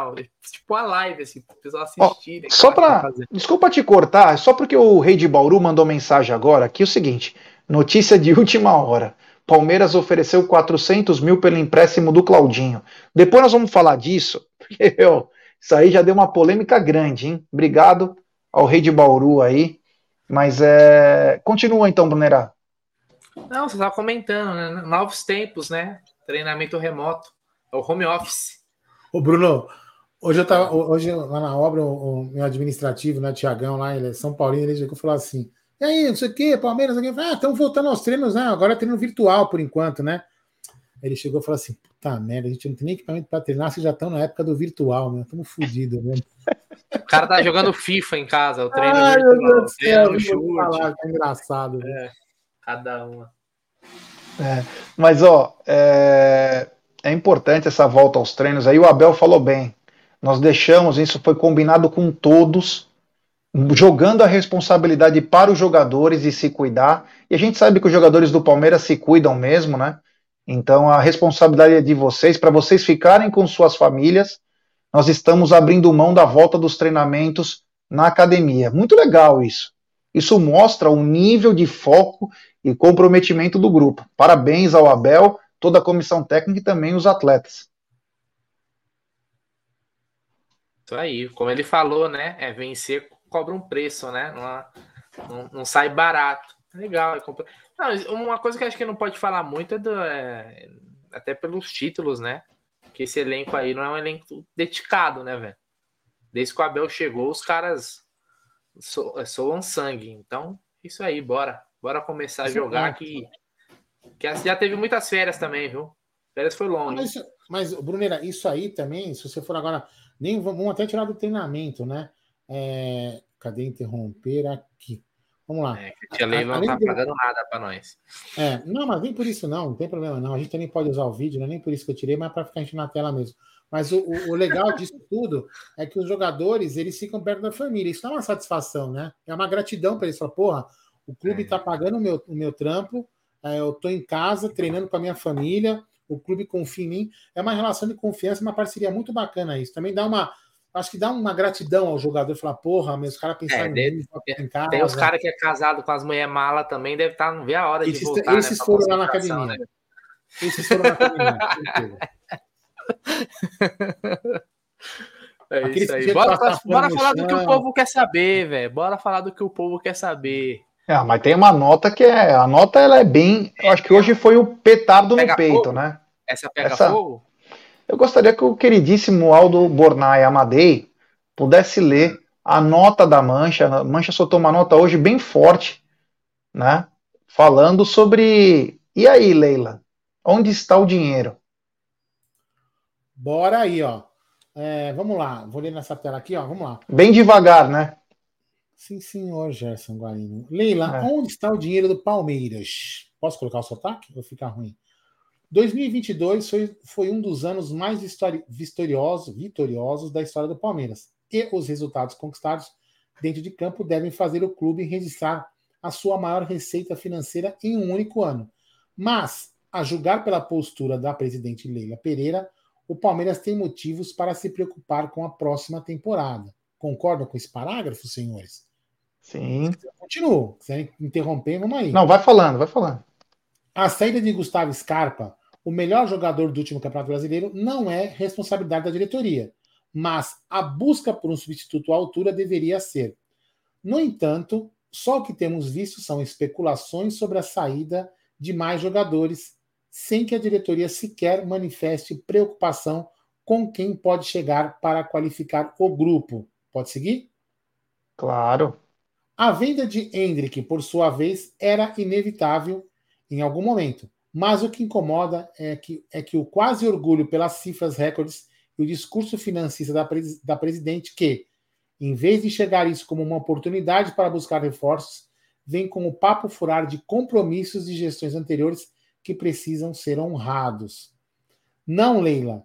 Tipo a live, assim, o pessoal assistir. Né, só para. Desculpa te cortar, só porque o Rei de Bauru mandou mensagem agora aqui, o seguinte: notícia de última hora. Palmeiras ofereceu 400 mil pelo empréstimo do Claudinho. Depois nós vamos falar disso, porque eu, isso aí já deu uma polêmica grande, hein? Obrigado ao rei de Bauru aí. Mas é. Continua então, Brunerá. Não, você estava comentando, né? Novos tempos, né? Treinamento remoto. É o home office. Ô, Bruno, hoje eu tava. Hoje lá na obra, o, o meu administrativo, né, Tiagão, lá, ele é São Paulino, ele chegou e falou assim: e aí, não sei o quê, Palmeiras, alguém ah, estamos voltando aos treinos, né? Agora é treino virtual por enquanto, né? Ele chegou e falou assim: puta merda, a gente não tem nem equipamento para treinar, vocês já estão na época do virtual, né? Estamos fodidos, né? cara tá jogando FIFA em casa, o treino Ai, meu Deus do céu, o chute. falar, que é engraçado. viu? É, cada uma. Mas, ó, é... é importante essa volta aos treinos. Aí o Abel falou bem. Nós deixamos, isso foi combinado com todos, jogando a responsabilidade para os jogadores de se cuidar. E a gente sabe que os jogadores do Palmeiras se cuidam mesmo, né? Então a responsabilidade é de vocês, para vocês ficarem com suas famílias. Nós estamos abrindo mão da volta dos treinamentos na academia. Muito legal isso. Isso mostra o nível de foco e comprometimento do grupo. Parabéns ao Abel, toda a comissão técnica e também os atletas. Isso aí, como ele falou, né? É vencer cobra um preço, né? Não, não, não sai barato. Legal. É. não, uma coisa que acho que não pode falar muito é, do, é até pelos títulos, né? Que esse elenco aí não é um elenco dedicado, né, velho? Desde que o Abel chegou, os caras so, é, soam sangue. Então, isso aí, bora. Bora começar a jogar que, que já teve muitas férias também, viu? Férias foi longe. Mas, mas, Brunera, isso aí também, se você for agora, nem vamos até tirar do treinamento, né? É, cadê interromper aqui? Vamos lá. É, que a tia Lei não tá do- pagando nada pra nós. É, não, mas nem por isso não, não tem problema não. A gente também pode usar o vídeo, não é nem por isso que eu tirei, mas para ficar a gente na tela mesmo. Mas o, o- o legal disso tudo é que os jogadores eles ficam perto da família. Isso dá uma satisfação, né? É uma gratidão para eles. Falar, porra, o clube É. está pagando o meu, o meu trampo, é, eu estou em casa treinando com a minha família, o clube confia em mim. É uma relação de confiança, uma parceria muito bacana isso. Também dá uma. Acho que dá uma gratidão ao jogador falar, porra, meus caras pensaram É, em deve- em casa. Tem os caras que é casado com as mulheres mala também, deve estar, não vê a hora de Esses- voltar. esses né, foram lá na academia. né? Esses foram na academia. É isso aí. Bora, passam bora no falar do que o povo quer saber, velho. Bora falar do que o povo quer saber. Ah, mas tem uma nota que é. A nota ela é bem. Eu acho que hoje foi o petardo Pega no peito, fogo? né? Essa pega Essa- fogo? Eu gostaria que o queridíssimo Aldo Bornai Amadei pudesse ler a nota da Mancha. A Mancha soltou uma nota hoje bem forte, né? Falando sobre. E aí, Leila? Onde está o dinheiro? Bora aí, ó. É, vamos lá, vou ler nessa tela aqui, ó. Vamos lá. Bem devagar, né? Sim, senhor Gerson Guarino. Leila, É. onde está o dinheiro do Palmeiras? Posso colocar o sotaque? Ou ficar ruim? 2022 foi, foi um dos anos mais vitoriosos, vitoriosos da história do Palmeiras. E os resultados conquistados dentro de campo devem fazer o clube registrar a sua maior receita financeira em um único ano. Mas, a julgar pela postura da presidente Leila Pereira, o Palmeiras tem motivos para se preocupar com a próxima temporada. Concordam com esse parágrafo, senhores? Sim. Continuo. Se interromper, vamos aí. Não, vai falando, vai falando. A saída de Gustavo Scarpa, o melhor jogador do último Campeonato Brasileiro, não é responsabilidade da diretoria, mas a busca por um substituto à altura deveria ser. No entanto, só o que temos visto são especulações sobre a saída de mais jogadores, sem que a diretoria sequer manifeste preocupação com quem pode chegar para qualificar o grupo. Pode seguir? Claro. A venda de Hendrick, por sua vez, era inevitável em algum momento. Mas o que incomoda é que, é que o quase orgulho pelas cifras recordes e o discurso financista da, pres- da presidente, que, em vez de enxergar isso como uma oportunidade para buscar reforços, vem com o papo furar de compromissos de gestões anteriores que precisam ser honrados. Não, Leila.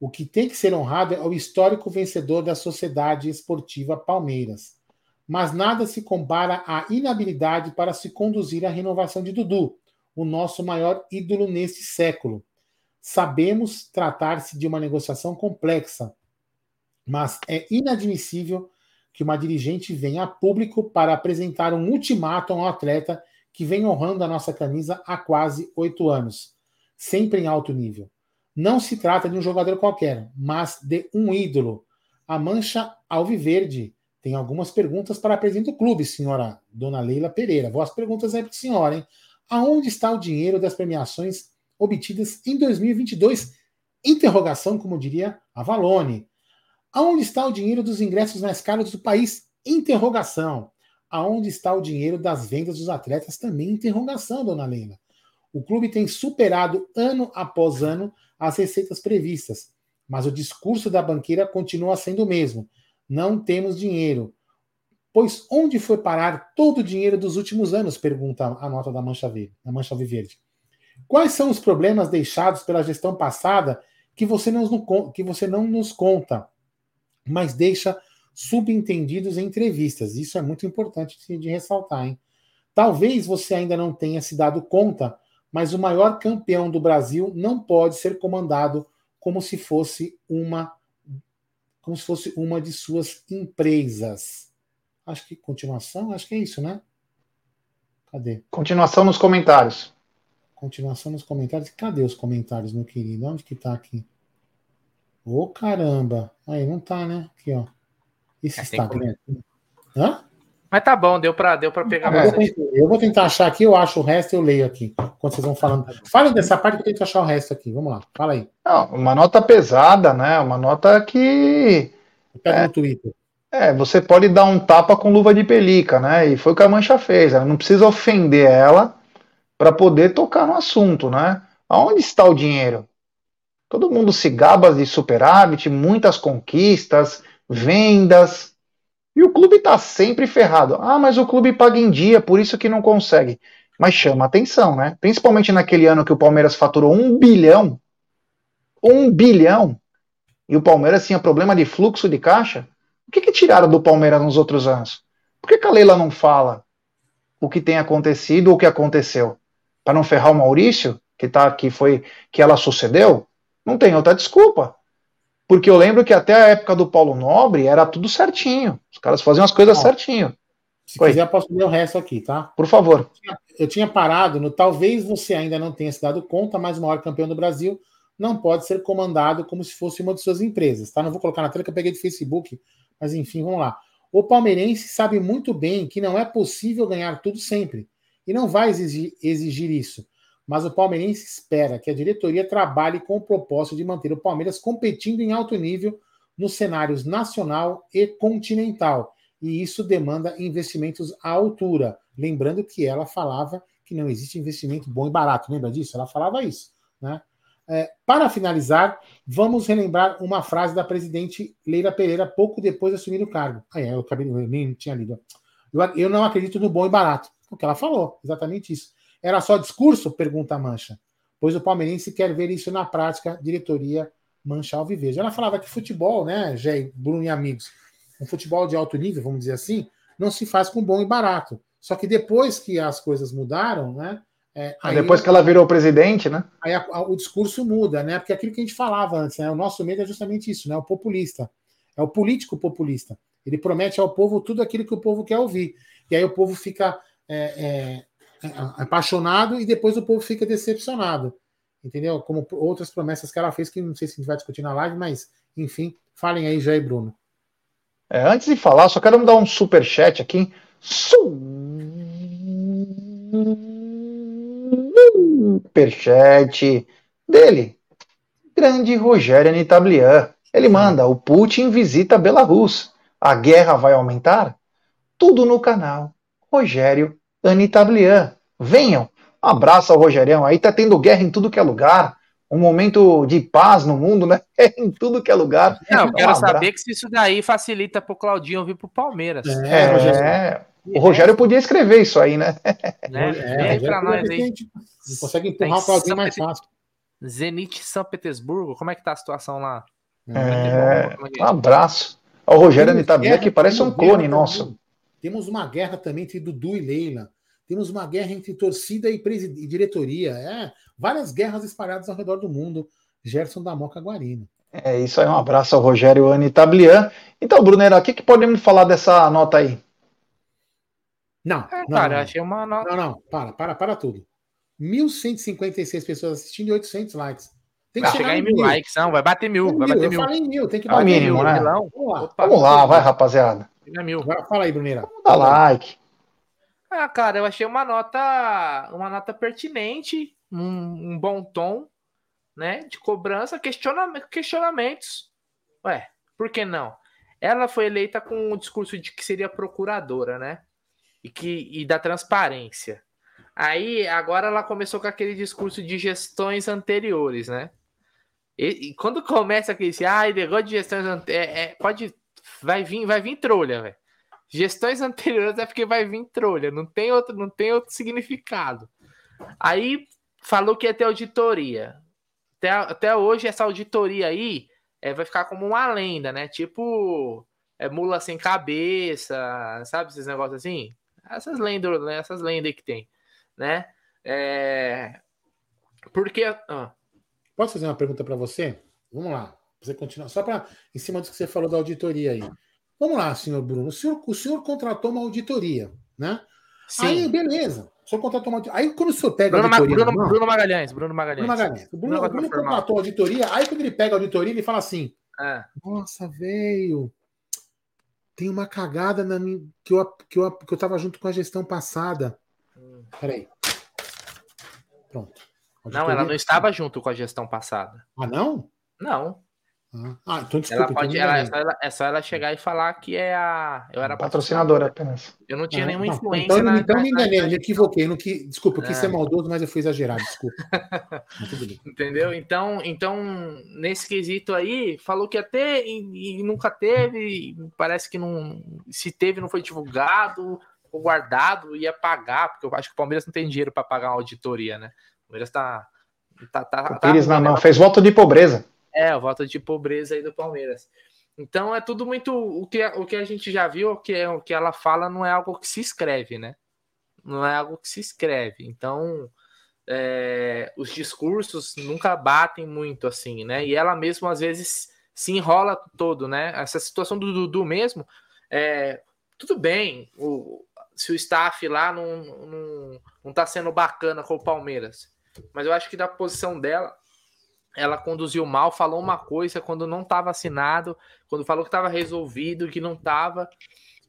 O que tem que ser honrado é o histórico vencedor da Sociedade Esportiva Palmeiras mas nada se compara à inabilidade para se conduzir à renovação de Dudu, o nosso maior ídolo neste século. Sabemos tratar-se de uma negociação complexa, mas é inadmissível que uma dirigente venha a público para apresentar um ultimátum ao atleta que vem honrando a nossa camisa há quase oito anos, sempre em alto nível. Não se trata de um jogador qualquer, mas de um ídolo. A mancha alviverde tem algumas perguntas para a presidente do clube, senhora Dona Leila Pereira. Vou as perguntas aí para a senhora, hein? Aonde está o dinheiro das premiações obtidas em 2022? Interrogação, como diria a Valone. Aonde está o dinheiro dos ingressos mais caros do país? Interrogação. Aonde está o dinheiro das vendas dos atletas? Também interrogação, Dona Leila. O clube tem superado ano após ano as receitas previstas, mas o discurso da banqueira continua sendo o mesmo Não temos dinheiro. Pois onde foi parar todo o dinheiro dos últimos anos? Pergunta a nota da Mancha Verde. Da Mancha Viverde. Quais são os problemas deixados pela gestão passada que você não, que você não nos conta, mas deixa subentendidos em entrevistas? Isso é muito importante de, de ressaltar, hein? Talvez você ainda não tenha se dado conta, mas o maior campeão do Brasil não pode ser comandado como se fosse uma como se fosse uma de suas empresas. Acho que continuação, acho que é isso, né? Cadê? Continuação nos comentários. Continuação nos comentários. Cadê os comentários, meu querido? Onde que tá aqui? Ô, oh, caramba. Aí, não tá, né? Aqui, ó. Esse é, Instagram. Hã? Mas tá bom, deu pra, deu pra pegar ah, mais. Eu, eu vou tentar achar aqui, eu acho o resto, eu leio aqui. Quando vocês vão falando. Falem dessa parte que eu tento achar o resto aqui. Vamos lá, fala aí. Não, uma nota pesada, né? Uma nota que. Pega é, no Twitter. É, você pode dar um tapa com luva de pelica, né? E foi o que a Mancha fez. Ela não precisa ofender ela para poder tocar no assunto, né? Aonde está o dinheiro? Todo mundo se gaba de superávit, muitas conquistas, vendas, e o clube está sempre ferrado. Ah, mas o clube paga em dia, por isso que não consegue. Mas chama atenção, né? Principalmente naquele ano que o Palmeiras faturou um bilhão, um bilhão, e o Palmeiras tinha problema de fluxo de caixa. O que, que tiraram do Palmeiras nos outros anos? Por que, que a Leila não fala o que tem acontecido ou o que aconteceu? para não ferrar o Maurício, que tá que foi que ela sucedeu, não tem outra desculpa. Porque eu lembro que até a época do Paulo Nobre era tudo certinho. Os caras faziam as coisas certinho. Se Oi. quiser, posso ler o resto aqui, tá? Por favor. Eu tinha parado no talvez você ainda não tenha se dado conta, mas o maior campeão do Brasil não pode ser comandado como se fosse uma de suas empresas, tá? Não vou colocar na tela que eu peguei do Facebook, mas enfim, vamos lá. O palmeirense sabe muito bem que não é possível ganhar tudo sempre e não vai exigir, exigir isso. Mas o palmeirense espera que a diretoria trabalhe com o propósito de manter o Palmeiras competindo em alto nível nos cenários nacional e continental. E isso demanda investimentos à altura. Lembrando que ela falava que não existe investimento bom e barato. Lembra disso? Ela falava isso. Né? É, para finalizar, vamos relembrar uma frase da presidente Leila Pereira pouco depois de assumir o cargo. Ah, é, eu, acabei, eu nem tinha lido. Eu, eu não acredito no bom e barato. O que ela falou, exatamente isso. Era só discurso? Pergunta a Mancha. Pois o palmeirense quer ver isso na prática, diretoria Mancha Alviverde. Ela falava que futebol, né, Jé, Bruno e amigos, um futebol de alto nível, vamos dizer assim, não se faz com bom e barato. Só que depois que as coisas mudaram, né? É, aí, depois que ela virou presidente, né? Aí a, a, o discurso muda, né? Porque aquilo que a gente falava antes, né? O nosso medo é justamente isso, né? O populista. É o político populista. Ele promete ao povo tudo aquilo que o povo quer ouvir. E aí o povo fica é, é, é, apaixonado e depois o povo fica decepcionado. Entendeu? Como outras promessas que ela fez, que não sei se a gente vai discutir na live, mas enfim, falem aí, Jair Bruno. É, antes de falar, só quero dar um super chat aqui. Superchat dele, grande Rogério Anitablian. Ele manda: o Putin visita Belarus. A guerra vai aumentar? Tudo no canal Rogério Anitablian. Venham, abraço ao Rogerião. Aí tá tendo guerra em tudo que é lugar. Um momento de paz no mundo, né? em tudo que é lugar. Não, eu quero um saber que se isso daí facilita pro Claudinho vir pro Palmeiras. É, é o Rogério podia escrever isso aí, né? né? É, pra nós aí. Consegue empurrar o Claudinho mais fácil. Zenit São Petersburgo, como é que tá a situação lá? É, é um abraço. O Rogério Anitabia que parece um clone nosso. Temos uma guerra também entre Dudu e Leila. Temos uma guerra entre torcida e, e diretoria. É, várias guerras espalhadas ao redor do mundo. Gerson da Moca Guarino. É isso aí, um abraço ao Rogério Ani Tablian. Então, Brunera, o que, que podemos falar dessa nota aí? Não, é, não, cara, não. achei uma nota. Não, não, para, para, para tudo. 1.156 pessoas assistindo e 800 likes. Tem que vai chegar, chegar em mil, mil likes, não, vai bater mil. Vai bater mil. Eu falei mil, tem que bater mínimo, mil. Né? Vamos lá, Vamos lá vai, rapaziada. É mil. Fala aí, Bruneira. Dá like. Ah, cara, eu achei uma nota, uma nota pertinente, um, um bom tom, né? De cobrança, questiona, questionamentos. Ué, por que não? Ela foi eleita com o discurso de que seria procuradora, né? E que e da transparência. Aí agora ela começou com aquele discurso de gestões anteriores, né? E, e quando começa aquele, ah, negócio de gestões anteriores, é, é, pode vai vir, vai vir trolha, velho. Gestões anteriores é porque vai vir trolha, não tem outro, não tem outro significado. Aí falou que ia ter auditoria. Até, até hoje, essa auditoria aí é, vai ficar como uma lenda, né? Tipo, é mula sem cabeça, sabe? Esses negócios assim. Essas lendas, né? essas lendas que tem, né? É... Porque. Ah. Posso fazer uma pergunta para você? Vamos lá. Você continua. Só para. Em cima do que você falou da auditoria aí. Vamos lá, senhor Bruno. O senhor, o senhor contratou uma auditoria, né? Sim. Aí, beleza. O senhor contratou uma auditoria. Aí, quando o senhor pega Bruno, a auditoria. Bruno, Bruno, Magalhães. Bruno Magalhães. Bruno Magalhães. O Bruno, Bruno, Bruno contratou a auditoria. Aí, quando ele pega a auditoria, ele fala assim: é. Nossa, velho. Tem uma cagada na minha, que, eu, que, eu, que eu tava junto com a gestão passada. Peraí. Pronto. Não, ela não estava junto com a gestão passada. Ah, não? Não. Ah, então desculpa. Ela pode, ela, é, só ela, é só ela chegar e falar que é a. Eu era patrocinadora apenas. Eu não tinha ah, nenhuma influência. Então, na, então me enganei, eu me equivoquei. Não que, desculpa, eu quis é. ser maldoso, mas eu fui exagerado, desculpa. Entendeu? Então, então, nesse quesito aí, falou que ia ter e, e nunca teve. Parece que não. Se teve, não foi divulgado, ficou guardado, ia pagar, porque eu acho que o Palmeiras não tem dinheiro para pagar uma auditoria, né? O Palmeiras tá. tá, tá, tá Pires na mão, fez voto de pobreza. É, a volta de pobreza aí do Palmeiras. Então é tudo muito. O que, o que a gente já viu, o que, o que ela fala não é algo que se escreve, né? Não é algo que se escreve. Então, é, os discursos nunca batem muito assim, né? E ela mesma às vezes se enrola todo, né? Essa situação do Dudu mesmo, é, tudo bem, o, se o staff lá não, não, não tá sendo bacana com o Palmeiras, mas eu acho que da posição dela, ela conduziu mal, falou uma coisa quando não estava assinado, quando falou que estava resolvido, que não estava.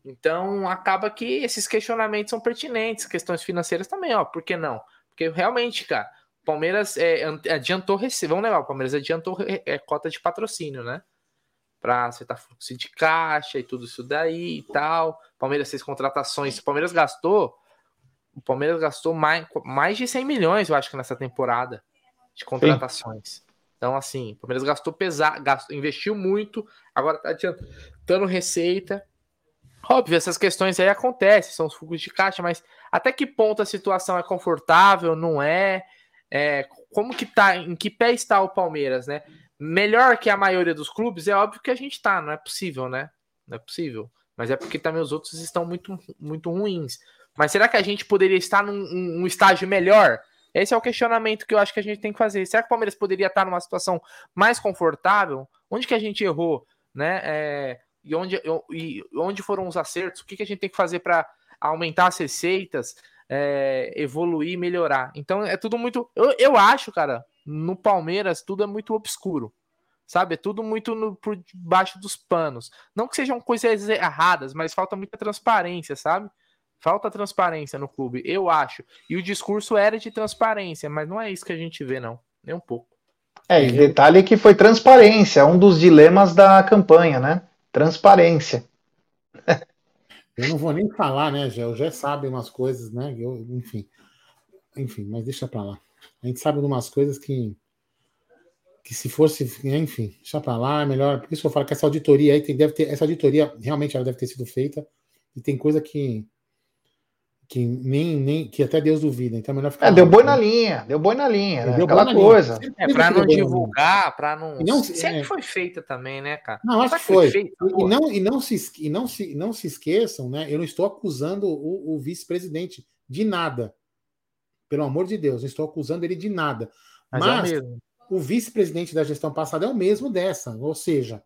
Então acaba que esses questionamentos são pertinentes, questões financeiras também, ó. Por que não? Porque realmente, cara, Palmeiras é, adiantou receber. Vamos levar, o Palmeiras adiantou é, cota de patrocínio, né? Para acertar fluxo de caixa e tudo isso daí e tal. Palmeiras fez contratações. O Palmeiras gastou. O Palmeiras gastou mais, mais de 100 milhões, eu acho que nessa temporada de contratações. Sim. Então, assim, o Palmeiras gastou pesado, gastou, investiu muito, agora tá adiantando receita. Óbvio, essas questões aí acontecem, são os fugos de caixa, mas até que ponto a situação é confortável, não é? é? Como que tá, em que pé está o Palmeiras, né? Melhor que a maioria dos clubes, é óbvio que a gente tá, não é possível, né? Não é possível. Mas é porque também os outros estão muito, muito ruins. Mas será que a gente poderia estar num um estágio melhor? Esse é o questionamento que eu acho que a gente tem que fazer. Será que o Palmeiras poderia estar numa situação mais confortável? Onde que a gente errou, né? É, e, onde, e onde foram os acertos? O que, que a gente tem que fazer para aumentar as receitas, é, evoluir, melhorar? Então é tudo muito. Eu, eu acho, cara, no Palmeiras tudo é muito obscuro sabe? É tudo muito no, por debaixo dos panos. Não que sejam coisas erradas, mas falta muita transparência, sabe? Falta transparência no clube, eu acho. E o discurso era de transparência, mas não é isso que a gente vê, não. Nem um pouco. É, e detalhe que foi transparência, um dos dilemas da campanha, né? Transparência. Eu não vou nem falar, né, Gé? O Gé sabe umas coisas, né? Eu, enfim. Enfim, mas deixa pra lá. A gente sabe de umas coisas que. Que se fosse. Enfim, deixa pra lá, é melhor. Por isso eu falo que essa auditoria aí tem, deve ter. Essa auditoria realmente ela deve ter sido feita. E tem coisa que que nem, nem que até Deus duvida. Então é melhor ficar. É, deu boi na linha, deu boi na linha, né? deu aquela coisa. Linha. É para não divulgar, para não. Não Sempre é... foi feita também, né, cara? Não, acho que foi. foi e, não, e não se e não se não se esqueçam, né? Eu não estou acusando o, o vice-presidente de nada. Pelo amor de Deus, não estou acusando ele de nada. Mas, Mas é o vice-presidente da gestão passada é o mesmo dessa, ou seja,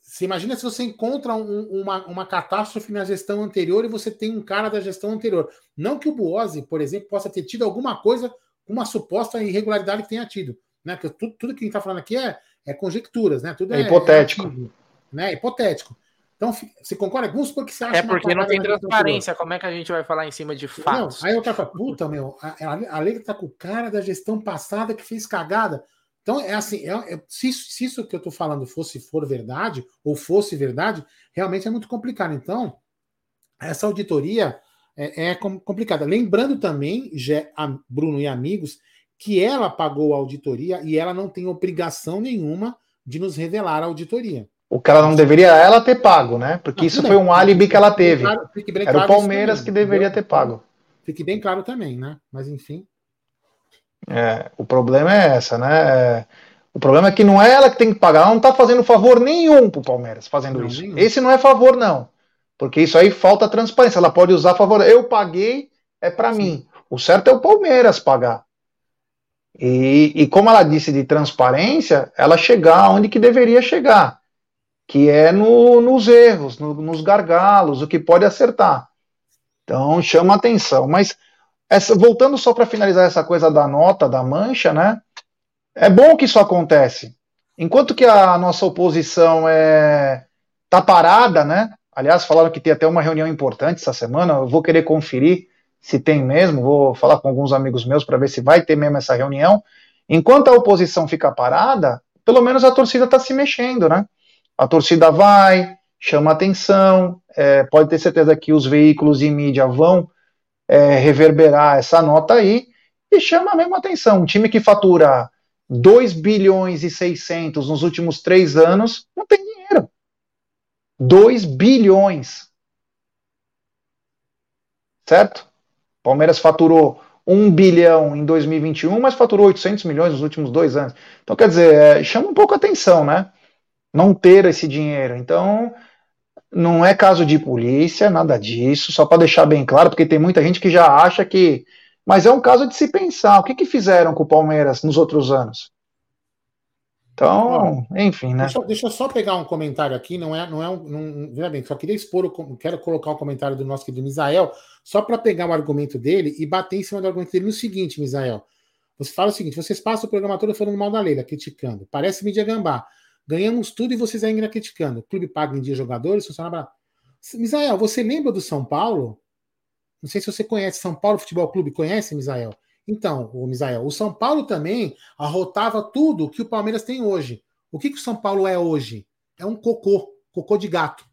você imagina se você encontra um, uma, uma catástrofe na gestão anterior e você tem um cara da gestão anterior. Não que o Buozzi, por exemplo, possa ter tido alguma coisa, uma suposta irregularidade que tenha tido. Né? Porque tudo, tudo que a gente está falando aqui é, é conjecturas, né? Tudo é, é hipotético. É né? hipotético. Então, você concorda? Vamos supor que você acha. É porque não tem transparência. Como é que a gente vai falar em cima de fatos? Não, aí o cara fala, puta, meu, a, a lei está com o cara da gestão passada que fez cagada. Então, é assim, é, é, se, se, isso que eu estou falando fosse for verdade, ou fosse verdade, realmente é muito complicado. Então, essa auditoria é, é complicada. Lembrando também, Bruno e amigos, que ela pagou a auditoria e ela não tem obrigação nenhuma de nos revelar a auditoria. O que ela não deveria ela ter pago, né? Porque não, isso foi um álibi que ela teve. Claro, Era claro o Palmeiras que deveria ter pago. Fique bem claro também, né? Mas enfim. É, o problema é essa, né? É, o problema é que não é ela que tem que pagar, ela não está fazendo favor nenhum pro Palmeiras fazendo não, isso. Nenhum. Esse não é favor, não. Porque isso aí falta transparência. Ela pode usar favor. Eu paguei, é para mim. O certo é o Palmeiras pagar. E, e como ela disse de transparência, ela chegar onde que deveria chegar, que é no, nos erros, no, nos gargalos, o que pode acertar. Então chama atenção. Mas essa, voltando só para finalizar essa coisa da nota, da mancha, né? É bom que isso acontece. Enquanto que a nossa oposição é tá parada, né? Aliás, falaram que tem até uma reunião importante essa semana. Eu vou querer conferir se tem mesmo. Vou falar com alguns amigos meus para ver se vai ter mesmo essa reunião. Enquanto a oposição fica parada, pelo menos a torcida está se mexendo, né? A torcida vai, chama atenção. É, pode ter certeza que os veículos de mídia vão é, reverberar essa nota aí e chama mesmo atenção. Um time que fatura 2 bilhões e 600 nos últimos três anos, não tem dinheiro. 2 bilhões. Certo? Palmeiras faturou 1 bilhão em 2021, mas faturou 800 milhões nos últimos dois anos. Então, quer dizer, é, chama um pouco atenção, né? Não ter esse dinheiro. Então, não é caso de polícia, nada disso, só para deixar bem claro, porque tem muita gente que já acha que mas é um caso de se pensar. O que, que fizeram com o Palmeiras nos outros anos? Então, enfim, né? Deixa, deixa, eu só pegar um comentário aqui, não é, não é um. Não, veja bem, só queria expor, o, quero colocar o comentário do nosso querido Misael, só para pegar o argumento dele e bater em cima do argumento dele no seguinte, Misael. Você fala o seguinte: vocês passam o programa todo falando mal da Leila, criticando. Parece mídia gambá. Ganhamos tudo e vocês ainda criticando. O clube paga em dia jogadores, funciona. Misael, você lembra do São Paulo? Não sei se você conhece São Paulo Futebol Clube, conhece, Misael? Então, o Misael, o São Paulo também arrotava tudo que o Palmeiras tem hoje. O que, que o São Paulo é hoje? É um cocô, cocô de gato.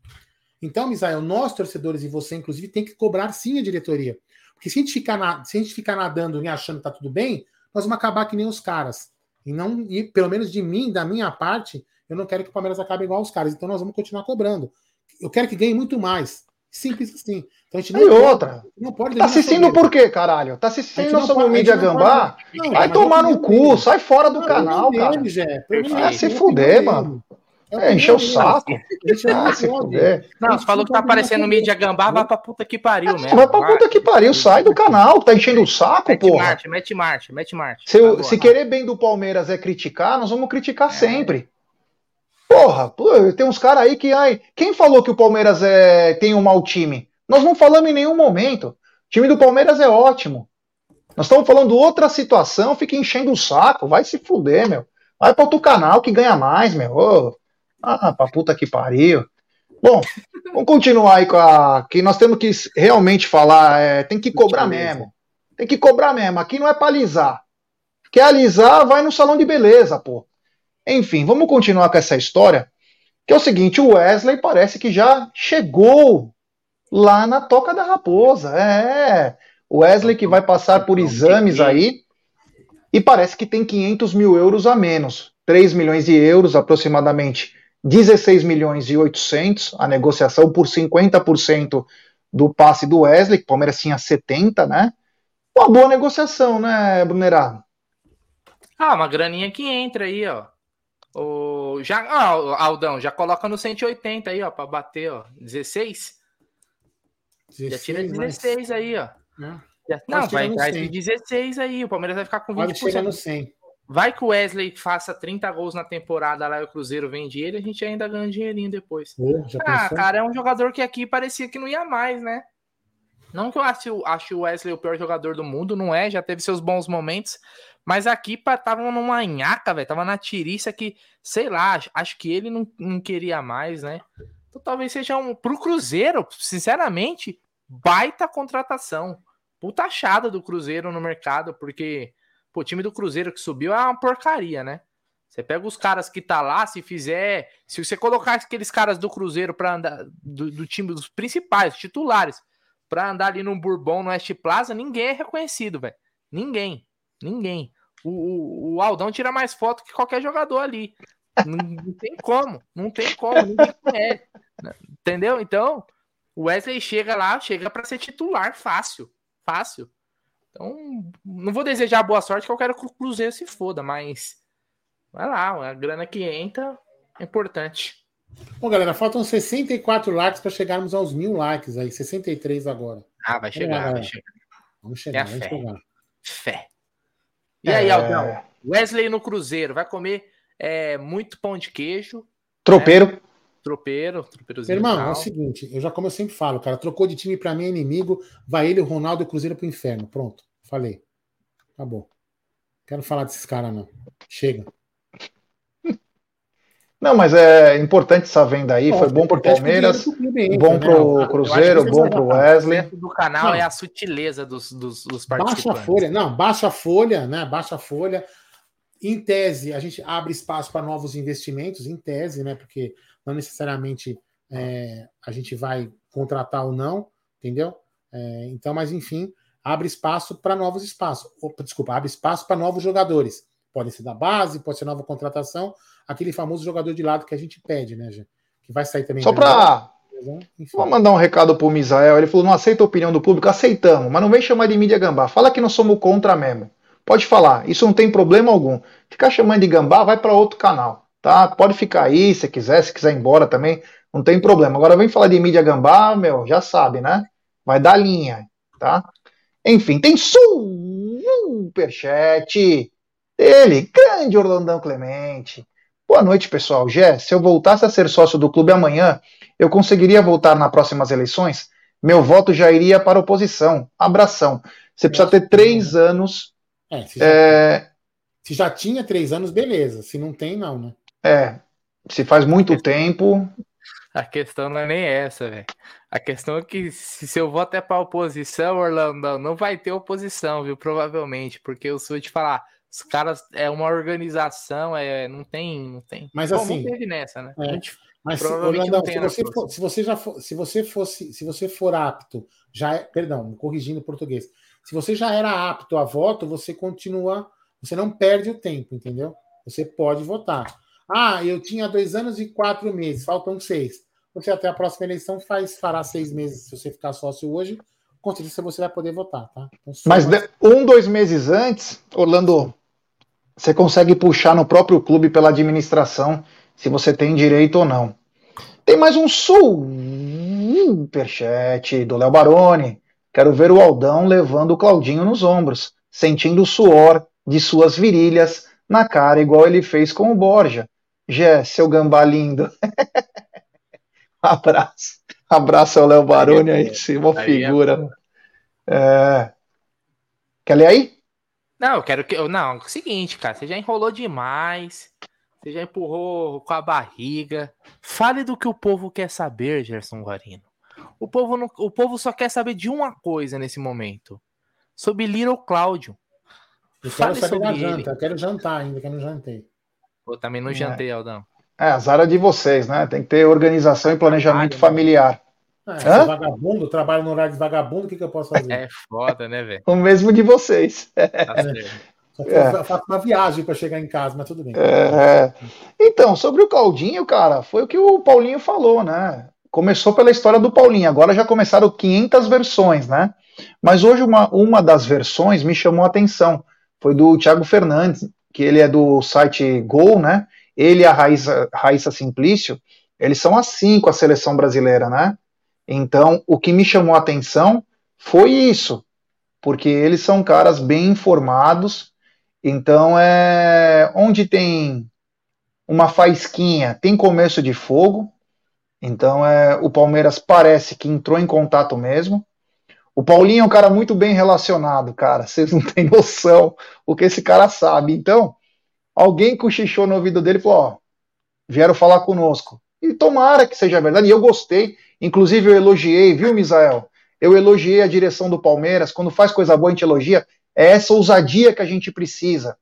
Então, Misael, nós torcedores e você, inclusive, tem que cobrar sim a diretoria. Porque se a gente ficar, na, se a gente ficar nadando e achando que tá tudo bem, nós vamos acabar que nem os caras. E não, e pelo menos de mim, da minha parte, eu não quero que o Palmeiras acabe igual os caras. Então nós vamos continuar cobrando. Eu quero que ganhe muito mais. Simples assim. Então a gente não e pode, outra. Não pode tá assistindo por quê, caralho? Tá assistindo sobre mídia gambá? Não, vai tomar no cu, dele. sai fora do não, canal, cara. Dele, ah, se fuder, mano. É, encher o saco. Ah, se fuder. Não, você falou que tá aparecendo mídia gambá, vai pra puta que pariu mesmo. Vai pra puta que pariu, sai do canal, tá enchendo o saco, mete porra. Marte, mete marcha, mete marcha. Se, se querer bem do Palmeiras é criticar, nós vamos criticar é. sempre. Porra, tem uns caras aí que. Ai, quem falou que o Palmeiras é, tem um mau time? Nós não falamos em nenhum momento. O time do Palmeiras é ótimo. Nós estamos falando outra situação, fica enchendo o saco. Vai se fuder, meu. Vai para outro canal que ganha mais, meu. Ô, ah, pra puta que pariu. Bom, vamos continuar aí com a. Que nós temos que realmente falar. É, tem que cobrar mesmo. Tem que cobrar mesmo. Aqui não é pra alisar. Quer alisar, vai no salão de beleza, pô. Enfim, vamos continuar com essa história, que é o seguinte, o Wesley parece que já chegou lá na Toca da Raposa. É, o Wesley que vai passar por exames aí, e parece que tem 500 mil euros a menos. 3 milhões de euros, aproximadamente 16 milhões e 800, a negociação por 50% do passe do Wesley, que o Palmeiras tinha 70, né? Uma boa negociação, né, Brunerá? Ah, uma graninha que entra aí, ó. O, já, ah, Aldão, já coloca no 180 aí, ó, para bater, ó. 16? 16 já tira 16 mas... aí, ó. É. Já, não, vai entrar de 16 aí. O Palmeiras vai ficar com 20%. Pode no 100. Vai que o Wesley faça 30 gols na temporada lá e o Cruzeiro vende ele, a gente ainda ganha um dinheirinho depois. ah, pensou? cara, é um jogador que aqui parecia que não ia mais, né? Não que eu acho, acho o Wesley o pior jogador do mundo, não é, já teve seus bons momentos, mas aqui tava numa nhaca, velho. Tava na tiriça que, sei lá, acho que ele não, não queria mais, né? Então talvez seja um. Pro Cruzeiro, sinceramente, baita contratação. Puta achada do Cruzeiro no mercado, porque pô, o time do Cruzeiro que subiu é uma porcaria, né? Você pega os caras que tá lá, se fizer. Se você colocar aqueles caras do Cruzeiro para andar. Do, do, time dos principais, titulares, para andar ali no Bourbon, no West Plaza, ninguém é reconhecido, velho. Ninguém. Ninguém. O, o, Aldão tira mais foto que qualquer jogador ali. não, não, tem como, não tem como, ninguém conhece. Entendeu? Então, o Wesley chega lá, chega para ser titular fácil, fácil. Então, não vou desejar boa sorte, que eu quero que o Cruzeiro se foda, mas vai lá, a grana que entra é importante. Bom, galera, faltam 64 likes para chegarmos aos mil likes aí, 63 agora. Ah, vai chegar, vai chegar. Vamos chegar, vamos fé. chegar. Fé. E aí, é... Aldão? Wesley no Cruzeiro, vai comer é, muito pão de queijo. Tropeiro. Né? Tropeiro, tropeirozinho. Irmão, é o seguinte, eu já como eu sempre falo, cara, trocou de time para mim é inimigo, vai ele, o Ronaldo e o Cruzeiro pro inferno. Pronto, falei. Acabou. Quero falar desses caras, não. Chega. Não, mas é importante essa venda aí. Bom, foi bom pro Palmeiras, bom pro né? Cruzeiro, bom pro Wesley. O do canal não. é a sutileza dos, dos, dos participantes. Baixa a folha, não, baixa a folha, né? Baixa a folha. Em tese, a gente abre espaço para novos investimentos, em tese, né? Porque não necessariamente é, a gente vai contratar ou não, entendeu? É, então, mas enfim, abre espaço para novos espaços. Opa, desculpa, abre espaço para novos jogadores. Pode ser da base, pode ser nova contratação, aquele famoso jogador de lado que a gente pede, né, gente? Que vai sair também. Só para. Vou mandar um recado pro Misael. Ele falou: não aceita a opinião do público. Aceitamos, mas não vem chamar de mídia gambá. Fala que nós somos contra mesmo. Pode falar, isso não tem problema algum. Ficar chamando de gambá, vai para outro canal, tá? Pode ficar aí se quiser, se quiser ir embora também, não tem problema. Agora vem falar de mídia gambá, meu, já sabe, né? Vai dar linha, tá? Enfim, tem superchat dele, grande Orlandão Clemente. Boa noite, pessoal. Gé, se eu voltasse a ser sócio do clube amanhã, eu conseguiria voltar nas próximas eleições? Meu voto já iria para a oposição. Abração. Você precisa ter três anos é, se, já, é... se já tinha três anos, beleza. Se não tem, não, né? É. Se faz muito tempo. A questão não é nem essa, velho. A questão é que se seu voto é para oposição, Orlando, não vai ter oposição, viu? Provavelmente, porque eu sou te falar, os caras é uma organização, é não tem, não tem. Mas Bom, assim, não teve nessa, né? É, gente, mas Orlando, se, você for, se você já for, se você fosse, se você for apto, já é, perdão, corrigindo o português, se você já era apto a voto, você continua, você não perde o tempo, entendeu? Você pode votar. Ah, eu tinha dois anos e quatro meses, faltam seis. Você até a próxima eleição faz, fará seis meses se você ficar sócio hoje, com certeza você vai poder votar, tá? Então, Mas mais... um, dois meses antes, Orlando, você consegue puxar no próprio clube pela administração se você tem direito ou não. Tem mais um superchat do Léo Baroni. Quero ver o Aldão levando o Claudinho nos ombros, sentindo o suor de suas virilhas na cara, igual ele fez com o Borja. Jé, seu gambá lindo. Abraço. Abraço ao Léo Baroni aí, sim, uma figura. É... Quer ler aí? Não, eu quero que. Não, é o seguinte, cara, você já enrolou demais. Você já empurrou com a barriga. Fale do que o povo quer saber, Gerson Guarino. O povo, não, o povo só quer saber de uma coisa nesse momento: sobre Little Cláudio. Eu quero Fale saber da janta, eu quero jantar ainda, que eu não jantei. Eu também não é. jantei, Aldão. É, azar é de vocês, né? Tem que ter organização e planejamento né? familiar. É, vagabundo, trabalho no horário de vagabundo, o que, que eu posso fazer? É foda, né, velho? O mesmo de vocês. Tá é. Eu faço uma viagem para chegar em casa, mas tudo bem. É. Então, sobre o Claudinho, cara, foi o que o Paulinho falou, né? começou pela história do Paulinho, agora já começaram 500 versões, né? Mas hoje uma, uma das versões me chamou a atenção, foi do Thiago Fernandes, que ele é do site Gol, né? Ele e a Raíssa, Raíssa Simplício, eles são assim com a seleção brasileira, né? Então, o que me chamou a atenção foi isso, porque eles são caras bem informados, então é onde tem uma faísquinha, tem começo de fogo, então é, o Palmeiras parece que entrou em contato mesmo. O Paulinho é um cara muito bem relacionado, cara. Vocês não têm noção o que esse cara sabe. Então, alguém cochichou no ouvido dele e falou: Ó, vieram falar conosco. E tomara que seja verdade. E eu gostei. Inclusive, eu elogiei, viu, Misael? Eu elogiei a direção do Palmeiras. Quando faz coisa boa, a gente elogia. É essa ousadia que a gente precisa.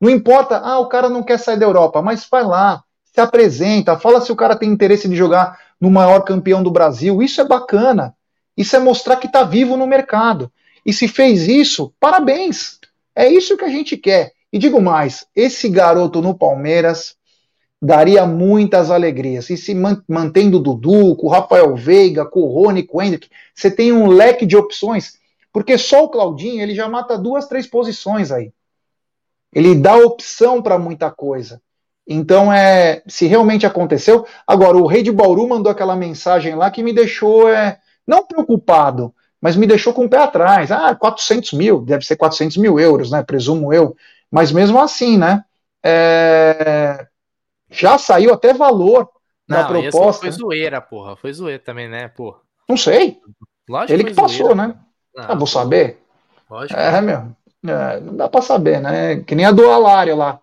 Não importa, ah, o cara não quer sair da Europa, mas vai lá, se apresenta, fala se o cara tem interesse de jogar no maior campeão do Brasil. Isso é bacana. Isso é mostrar que está vivo no mercado. E se fez isso, parabéns. É isso que a gente quer. E digo mais: esse garoto no Palmeiras daria muitas alegrias. E se mantendo o Dudu, com o Rafael Veiga, com o Rony, com o Hendrick, você tem um leque de opções, porque só o Claudinho ele já mata duas, três posições aí. Ele dá opção para muita coisa. Então, é, se realmente aconteceu. Agora, o rei de Bauru mandou aquela mensagem lá que me deixou, é, não preocupado, mas me deixou com o pé atrás. Ah, 400 mil, deve ser 400 mil euros, né? Presumo eu. Mas mesmo assim, né? É, já saiu até valor não, da proposta. Foi né? zoeira, porra. Foi zoeira também, né, porra? Não sei. Lógico Ele que, passou, zoeira, né? Não, ah, vou saber. Lógico. É, meu. É, não dá pra saber, né? Que nem a do Alário lá.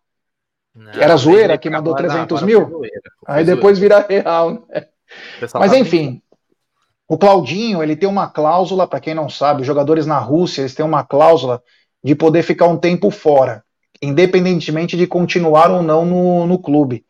Não, era zoeira que mandou 300 mil. Zoeira, aí depois zoeira. vira real. Né? Mas tá enfim, o Claudinho ele tem uma cláusula, para quem não sabe, os jogadores na Rússia eles têm uma cláusula de poder ficar um tempo fora, independentemente de continuar ou não no, no clube.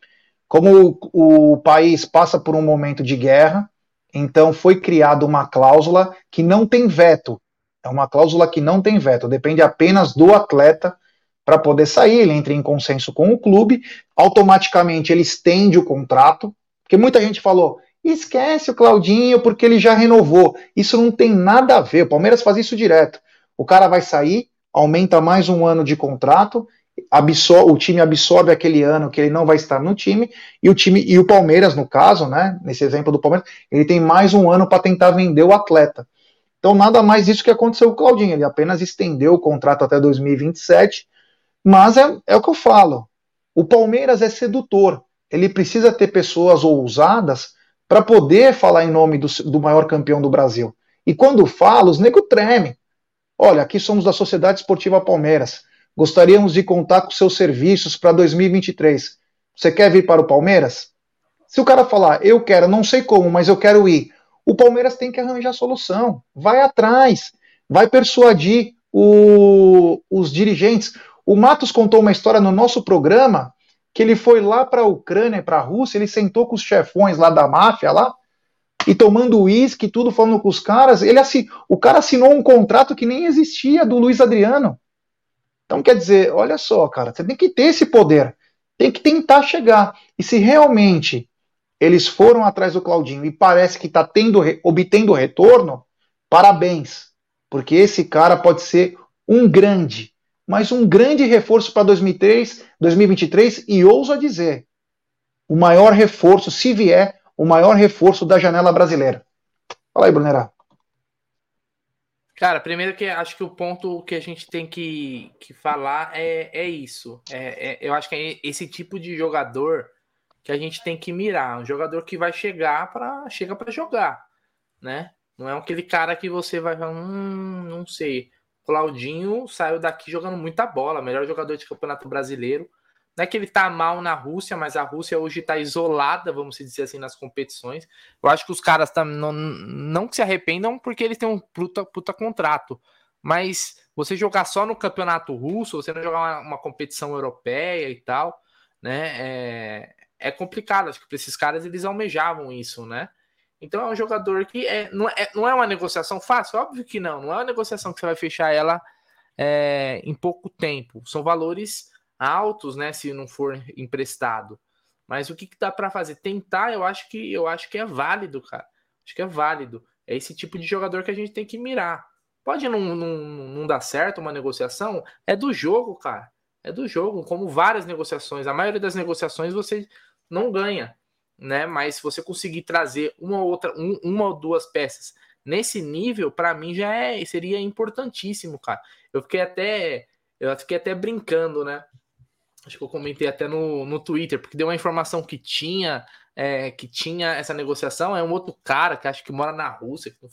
Como o, o país passa por um momento de guerra, então foi criada uma cláusula que não tem veto. É uma cláusula que não tem veto, depende apenas do atleta para poder sair, ele entra em consenso com o clube, automaticamente ele estende o contrato, porque muita gente falou, esquece o Claudinho porque ele já renovou. Isso não tem nada a ver, o Palmeiras faz isso direto. O cara vai sair, aumenta mais um ano de contrato, absorve, o time absorve aquele ano que ele não vai estar no time, e o time, e o Palmeiras, no caso, né, nesse exemplo do Palmeiras, ele tem mais um ano para tentar vender o atleta. Então, nada mais isso que aconteceu com o Claudinho, ele apenas estendeu o contrato até 2027, mas é, é o que eu falo. O Palmeiras é sedutor. Ele precisa ter pessoas ousadas para poder falar em nome do, do, maior campeão do Brasil. E quando fala, os nego tremem. Olha, aqui somos da Sociedade Esportiva Palmeiras. Gostaríamos de contar com seus serviços para 2023. Você quer vir para o Palmeiras? Se o cara falar, eu quero, não sei como, mas eu quero ir, o Palmeiras tem que arranjar solução. Vai atrás, vai persuadir o, os dirigentes. O Matos contou uma história no nosso programa que ele foi lá para a Ucrânia, para a Rússia, ele sentou com os chefões lá da máfia lá e tomando uísque, tudo falando com os caras. Ele assin... o cara assinou um contrato que nem existia do Luiz Adriano. Então quer dizer, olha só, cara, você tem que ter esse poder, tem que tentar chegar. E se realmente eles foram atrás do Claudinho e parece que está tendo obtendo retorno, parabéns, porque esse cara pode ser um grande mas um grande reforço para 2023 e ouso dizer, o maior reforço, se vier, o maior reforço da janela brasileira. Fala aí, Brunerá. Cara, primeiro que acho que o ponto que a gente tem que, que falar é, é isso. É, é, eu acho que é esse tipo de jogador que a gente tem que mirar. Um jogador que vai chegar para chega para jogar, né? Não é aquele cara que você vai falar, hum, não sei. Claudinho saiu daqui jogando muita bola, melhor jogador de campeonato brasileiro. Não é que ele tá mal na Rússia, mas a Rússia hoje está isolada, vamos dizer assim, nas competições. Eu acho que os caras tam, não, não que se arrependam porque eles têm um puta, puta contrato. Mas você jogar só no campeonato russo, você não jogar uma, uma competição europeia e tal, né? É, é complicado. Acho que para esses caras eles almejavam isso, né? Então é um jogador que é, não, é, não é uma negociação fácil? Óbvio que não. Não é uma negociação que você vai fechar ela é, em pouco tempo. São valores altos, né? Se não for emprestado. Mas o que, que dá para fazer? Tentar, eu acho que eu acho que é válido, cara. Acho que é válido. É esse tipo de jogador que a gente tem que mirar. Pode não, não, não dar certo uma negociação? É do jogo, cara. É do jogo. Como várias negociações. A maioria das negociações você não ganha né? Mas se você conseguir trazer uma ou outra, um, uma ou duas peças nesse nível, para mim já é, seria importantíssimo, cara. Eu fiquei até, eu fiquei até brincando, né? Acho que eu comentei até no, no Twitter, porque deu uma informação que tinha, é, que tinha essa negociação. É um outro cara que acho que mora na Rússia, que não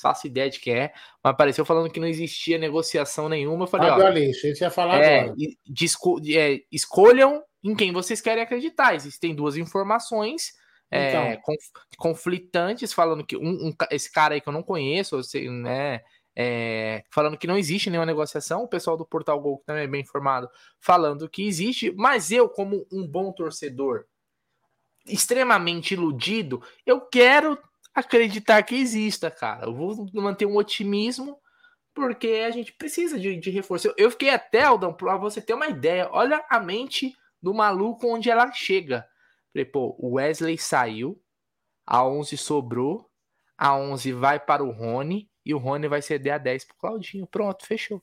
faço ideia de quem é, mas apareceu falando que não existia negociação nenhuma. Eu falei, ah, ó, gente ia falar é, agora. é, escolham em quem vocês querem acreditar. Existem duas informações é, então. é, conf, conflitantes, falando que um, um, esse cara aí que eu não conheço, sei, né? É, falando que não existe nenhuma negociação, o pessoal do Portal Gol, que também é bem informado, falando que existe, mas eu, como um bom torcedor, extremamente iludido, eu quero acreditar que exista, cara. Eu vou manter um otimismo, porque a gente precisa de, de reforço. Eu, fiquei até, Aldão, para você ter uma ideia, olha a mente do maluco onde ela chega. Falei, pô, o Wesley saiu, a 11 sobrou, a 11 vai para o Rony e o Rony vai ceder a 10 pro Claudinho. Pronto, fechou.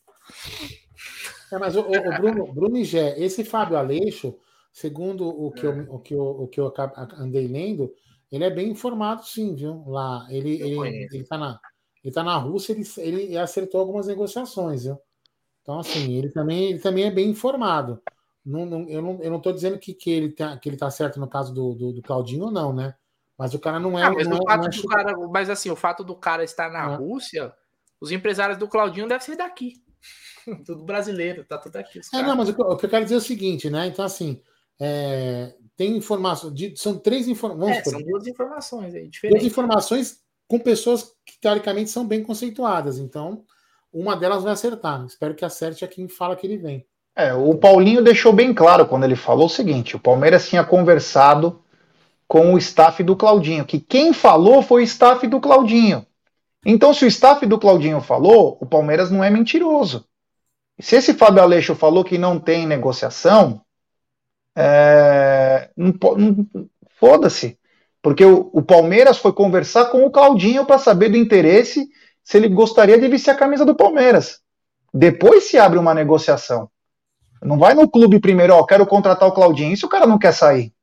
É, mas o, o, o Bruno, Bruno e Gé, esse Fábio Aleixo, segundo o que, eu, o que, eu, o que eu andei lendo, ele é bem informado, sim, viu? Lá, ele, ele, ele, tá na, ele tá na Rússia, ele, ele acertou algumas negociações, viu? Então, assim, ele também, ele também é bem informado. Não, não, eu não estou não dizendo que, que, ele tá, que ele tá certo no caso do, do, do Claudinho ou não, né? Mas o cara não é. Ah, mas, não é, não é... Cara, mas assim, o fato do cara estar na ah. Rússia, os empresários do Claudinho devem ser daqui. tudo brasileiro, tá tudo aqui. É, não, mas o que, eu quero dizer é o seguinte, né? Então, assim, é, tem informações. São três informações. É, são duas informações aí, diferentes. Duas informações com pessoas que, teoricamente, são bem conceituadas. Então, uma delas vai acertar. Espero que acerte a quem fala que ele vem. É, o Paulinho deixou bem claro quando ele falou o seguinte: o Palmeiras tinha conversado com o staff do Claudinho, que quem falou foi o staff do Claudinho. Então, se o staff do Claudinho falou, o Palmeiras não é mentiroso. Se esse Fábio Aleixo falou que não tem negociação, é, não, foda-se. Porque o, o, Palmeiras foi conversar com o Claudinho para saber do interesse se ele gostaria de vestir a camisa do Palmeiras. Depois se abre uma negociação. Não vai no clube primeiro, ó, quero contratar o Claudinho. E se o cara não quer sair?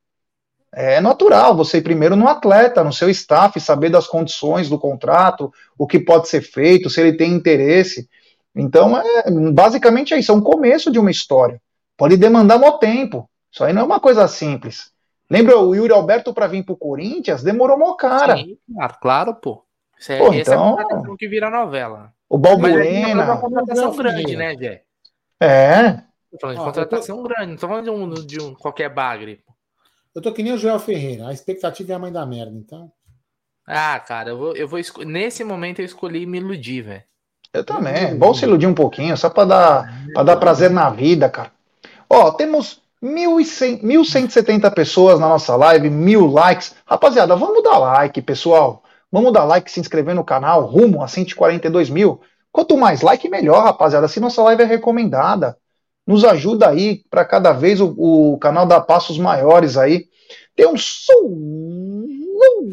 É natural você ir primeiro no atleta, no seu staff, saber das condições do contrato, o que pode ser feito, se ele tem interesse. Então, é, basicamente é isso, é um começo de uma história. Pode demandar muito tempo. Isso aí não é uma coisa simples. Lembra o Yuri Alberto para vir para o Corinthians? Demorou mó cara. Sim, claro, claro pô. Isso é, pô, então, é que vira novela. O Balbuena. Mas é uma contratação grande, né, Jé? É. Tô falando de contratação grande, não tô falando de um, de um qualquer bagre. Eu tô que nem o Joel Ferreira. A expectativa é a mãe da merda, então. Ah, cara, eu vou, eu vou esco... nesse momento eu escolhi me iludir, velho. Eu também. É bom se iludir um pouquinho, só para dar, pra dar prazer na vida, cara. Ó, temos 1.100, 1.170 pessoas na nossa live, mil likes. Rapaziada, vamos dar like, pessoal. Vamos dar like, se inscrever no canal, rumo a 142 mil. Quanto mais like, melhor, rapaziada. Se nossa live é recomendada nos ajuda aí para cada vez o, o, canal dar passos maiores aí. Tem um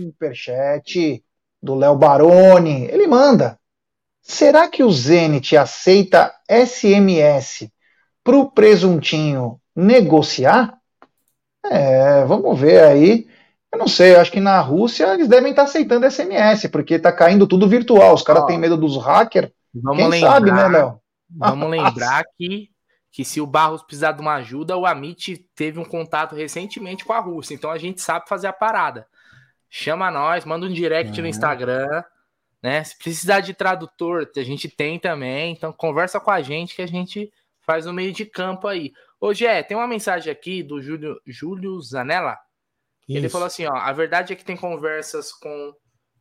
superchat do Léo Baroni. Ele manda. Será que o Zenit aceita SMS para o presuntinho negociar? É, vamos ver aí. Eu não sei, eu acho que na Rússia eles devem estar tá aceitando SMS, porque está caindo tudo virtual. Os caras têm medo dos hackers. Quem lembrar, sabe, né, Léo? Vamos lembrar que que se o Barros precisar de uma ajuda, o Amit teve um contato recentemente com a Rússia, então a gente sabe fazer a parada. Chama nós, manda um direct uhum. no Instagram, né? Se precisar de tradutor, a gente tem também, então conversa com a gente que a gente faz o meio de campo aí. Hoje é, tem uma mensagem aqui do Júlio, Júlio Zanella. Ele falou assim: ó, a verdade é que tem conversas com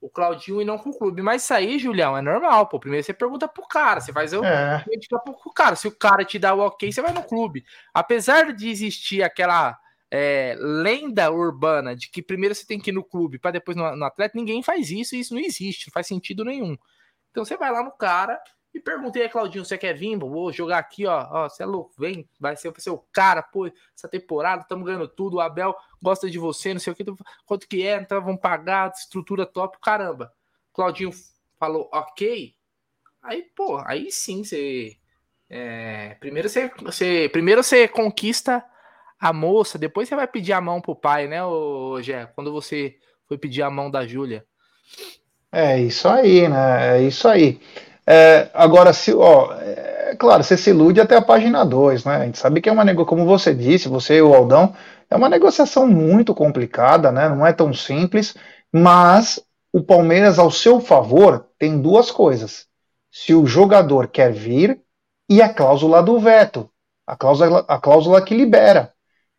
o Claudinho e não com o clube. Mas isso aí, Julião, é normal, pô. Primeiro você pergunta pro cara, você faz o é. pro cara. Se o cara te dá o ok, você vai no clube. Apesar de existir aquela é, lenda urbana de que primeiro você tem que ir no clube para depois no, no atleta, ninguém faz isso e isso não existe, não faz sentido nenhum. Então você vai lá no cara e perguntei a Claudinho, você quer vir? Vou jogar aqui, ó. ó você é louco, vem, vai ser, vai ser o cara, pô, essa temporada, estamos ganhando tudo. O Abel gosta de você, não sei o que, quanto que é, então vamos pagar, estrutura top, caramba. Claudinho falou, ok. Aí, pô, aí sim você. É, primeiro você, você, primeiro você conquista a moça, depois você vai pedir a mão pro pai, né, ô, Gé? Quando você foi pedir a mão da Júlia. É isso aí, né? É isso aí. É, agora, se, ó, é claro, você se ilude até a página 2, né? A gente sabe que é uma negociação, como você disse, você e o Aldão, é uma negociação muito complicada, né? Não é tão simples, mas o Palmeiras, ao seu favor, tem duas coisas. Se o jogador quer vir e a cláusula do veto, a cláusula, a cláusula que libera.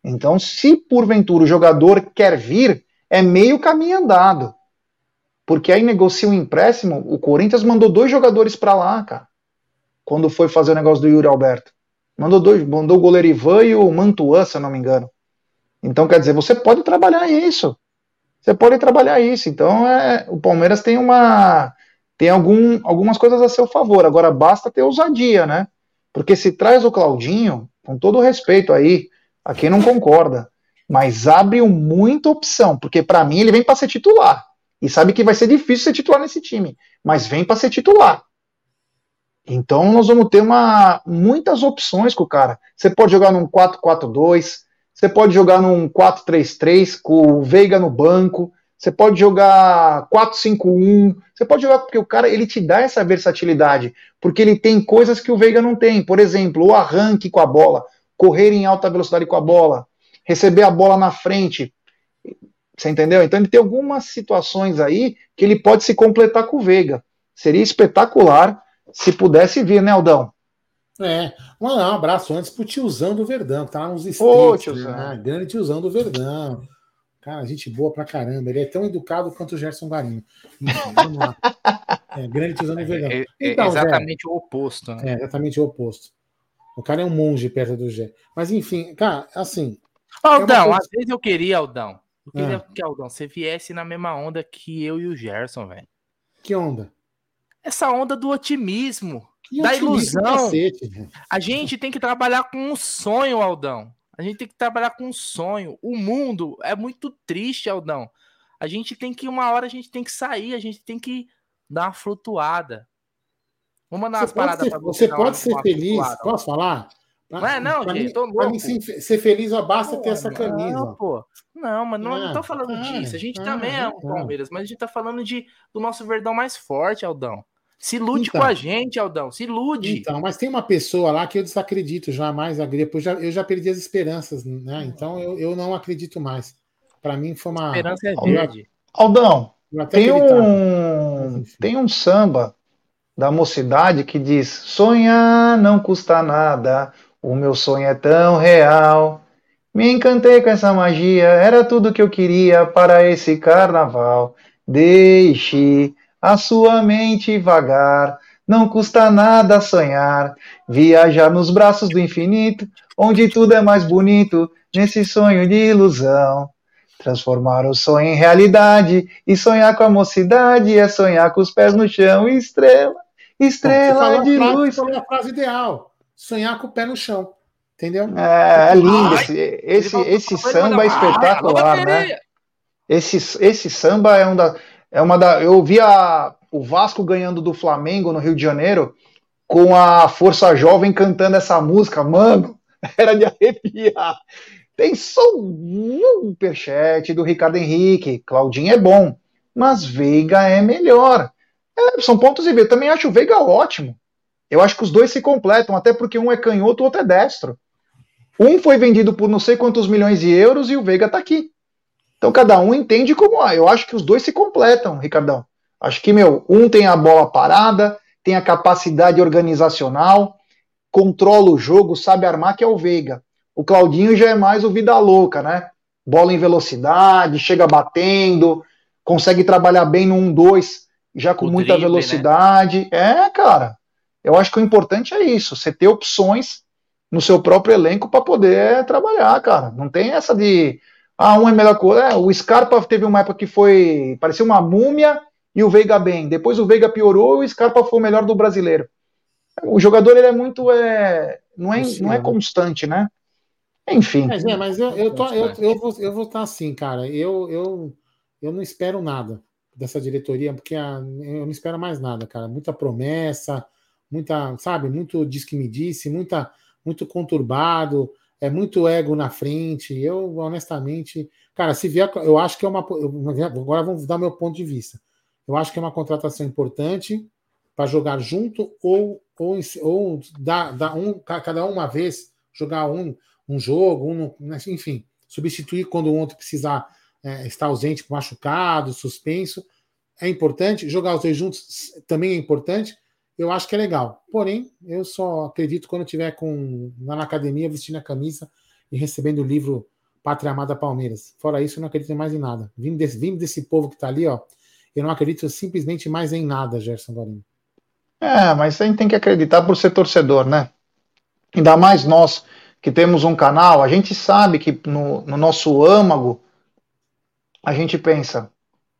Então, se porventura o jogador quer vir, é meio caminho andado. Porque aí negocia um empréstimo, o Corinthians mandou dois jogadores para lá, cara. Quando foi fazer o negócio do Yuri Alberto. Mandou dois, mandou o goleiro Ivan e o Mantuan, se eu não me engano. Então, quer dizer, você pode trabalhar isso. Você pode trabalhar isso. Então, é, o Palmeiras tem uma tem algum, algumas coisas a seu favor. Agora, basta ter ousadia, né? Porque se traz o Claudinho, com todo respeito aí, a quem não concorda, mas abre muita opção, porque para mim ele vem para ser titular. E sabe que vai ser difícil ser titular nesse time, mas vem para ser titular. Então nós vamos ter uma, muitas opções com o cara. Você pode jogar num 4-4-2, você pode jogar num 4-3-3 com o Veiga no banco, você pode jogar 4-5-1, você pode jogar porque o cara ele te dá essa versatilidade, porque ele tem coisas que o Veiga não tem. Por exemplo, o arranque com a bola, correr em alta velocidade com a bola, receber a bola na frente. Você entendeu? Então ele tem algumas situações aí que ele pode se completar com o Veiga. Seria espetacular se pudesse vir, né, Aldão? É, um, abraço antes pro tiozão do Verdão, que tá lá nos States, Ô, tiozão. Né? Grande tiozão do Verdão. Cara, gente boa pra caramba. Ele é tão educado quanto o Gerson Garinho. Enfim, vamos lá. É, grande tiozão do Verdão. É, é Então, exatamente o oposto. Né? É, exatamente o oposto. O cara é um monge perto do Gé. Mas enfim, cara, assim. Aldão, É coisa- às vezes eu queria, Aldão. Eu queria Ah. que, Aldão, você viesse na mesma onda que eu e o Gerson, velho. Que onda? Essa onda do otimismo. Que Da otimismo ilusão. cacete. A gente tem que trabalhar com um sonho, Aldão. A gente tem que trabalhar com um sonho. O mundo é muito triste, Aldão. A gente tem que, uma hora, a gente tem que sair, a gente tem que dar uma flutuada. Vamos mandar umas Você pode paradas ser, pra você uma- pode ser uma feliz. flutuada. Posso falar? Não é não, pra gente, mim- tô pra mim ser, feliz, ó, basta ter essa Não, camisa. ó. pô. Não, mas não, não tô falando ah, disso. A gente ah, também é um então. Palmeiras, mas a gente tá falando de, do nosso verdão mais forte, Aldão. Se ilude Então. com a gente, Aldão. Se ilude. Então, mas tem uma pessoa lá que eu desacredito jamais, depois já, eu já perdi as esperanças, né? Então eu, eu não acredito mais. Para mim foi uma. Esperança é Aldão. verde. Aldão, eu até tem acreditava. Um, tem um samba da mocidade que diz: Sonhar não custa nada, o meu sonho é tão real. Me encantei com essa magia, era tudo que eu queria para esse carnaval. Deixe a sua mente vagar, não custa nada sonhar. Viajar nos braços do infinito, onde tudo é mais bonito, nesse sonho de ilusão. Transformar o sonho em realidade e sonhar com a mocidade é sonhar com os pés no chão. Estrela, estrela de frase, luz. você falou a frase ideal: sonhar com o pé no chão. Entendeu? É, é lindo. Ai, Esse, esse, esse samba é ele mandou, "Ah, espetacular, né? bateria!" Esse, esse samba é, um da, é uma da. Eu vi a, o Vasco ganhando do Flamengo no Rio de Janeiro com a Força Jovem cantando essa música, mano, era de arrepiar. Tem superchat do Ricardo Henrique, Claudinho é bom, mas Veiga é melhor. É, são pontos e ver. Eu também acho o Veiga ótimo. Eu acho que os dois se completam, até porque um é canhoto, o outro é destro. Um foi vendido por não sei quantos milhões de euros e o Veiga tá aqui. Então cada um entende como é. Eu acho que os dois se completam, Ricardão. Acho que, meu, um tem a bola parada, tem a capacidade organizacional, controla o jogo, sabe armar, que é o Veiga. O Claudinho já é mais o vida louca, né? Bola em velocidade, chega batendo, consegue trabalhar bem no 1-2, já com O muita drible, né? velocidade. É, cara. Eu acho que o importante é isso, você ter opções no seu próprio elenco para poder trabalhar, cara. Não tem essa de ah, um é melhor coisa. É, o Scarpa teve uma época que foi parecia uma múmia e o Veiga bem. Depois o Veiga piorou e o Scarpa foi o melhor do brasileiro. O jogador ele é muito é, não é não é constante, né? Enfim. Mas, é, mas eu, eu, tô, eu, eu, vou, eu vou estar assim, cara. Eu, eu, eu não espero nada dessa diretoria, porque a, eu não espero mais nada, cara. Muita promessa, muita, sabe, muito diz que me disse, muita, muito conturbado, é muito ego na frente. Eu, honestamente, cara, se vier, eu acho que é uma. agora vamos dar meu ponto de vista. Eu acho que é uma contratação importante para jogar junto ou, ou, ou dar, dar um, cada um uma vez, jogar um, um jogo, um, enfim, substituir quando o outro precisar é, estar ausente, machucado, suspenso. É importante. Jogar os dois juntos também é importante. Eu acho que é legal. Porém, eu só acredito quando eu estiver com, na academia vestindo a camisa e recebendo o livro Pátria Amada Palmeiras. Fora isso, eu não acredito mais em nada. Vindo desse, vindo desse povo que está ali, ó, eu não acredito simplesmente mais em nada, Gerson Guarino. É, mas a gente tem que acreditar por ser torcedor, né? Ainda mais nós que temos um canal, a gente sabe que no, no nosso âmago a gente pensa,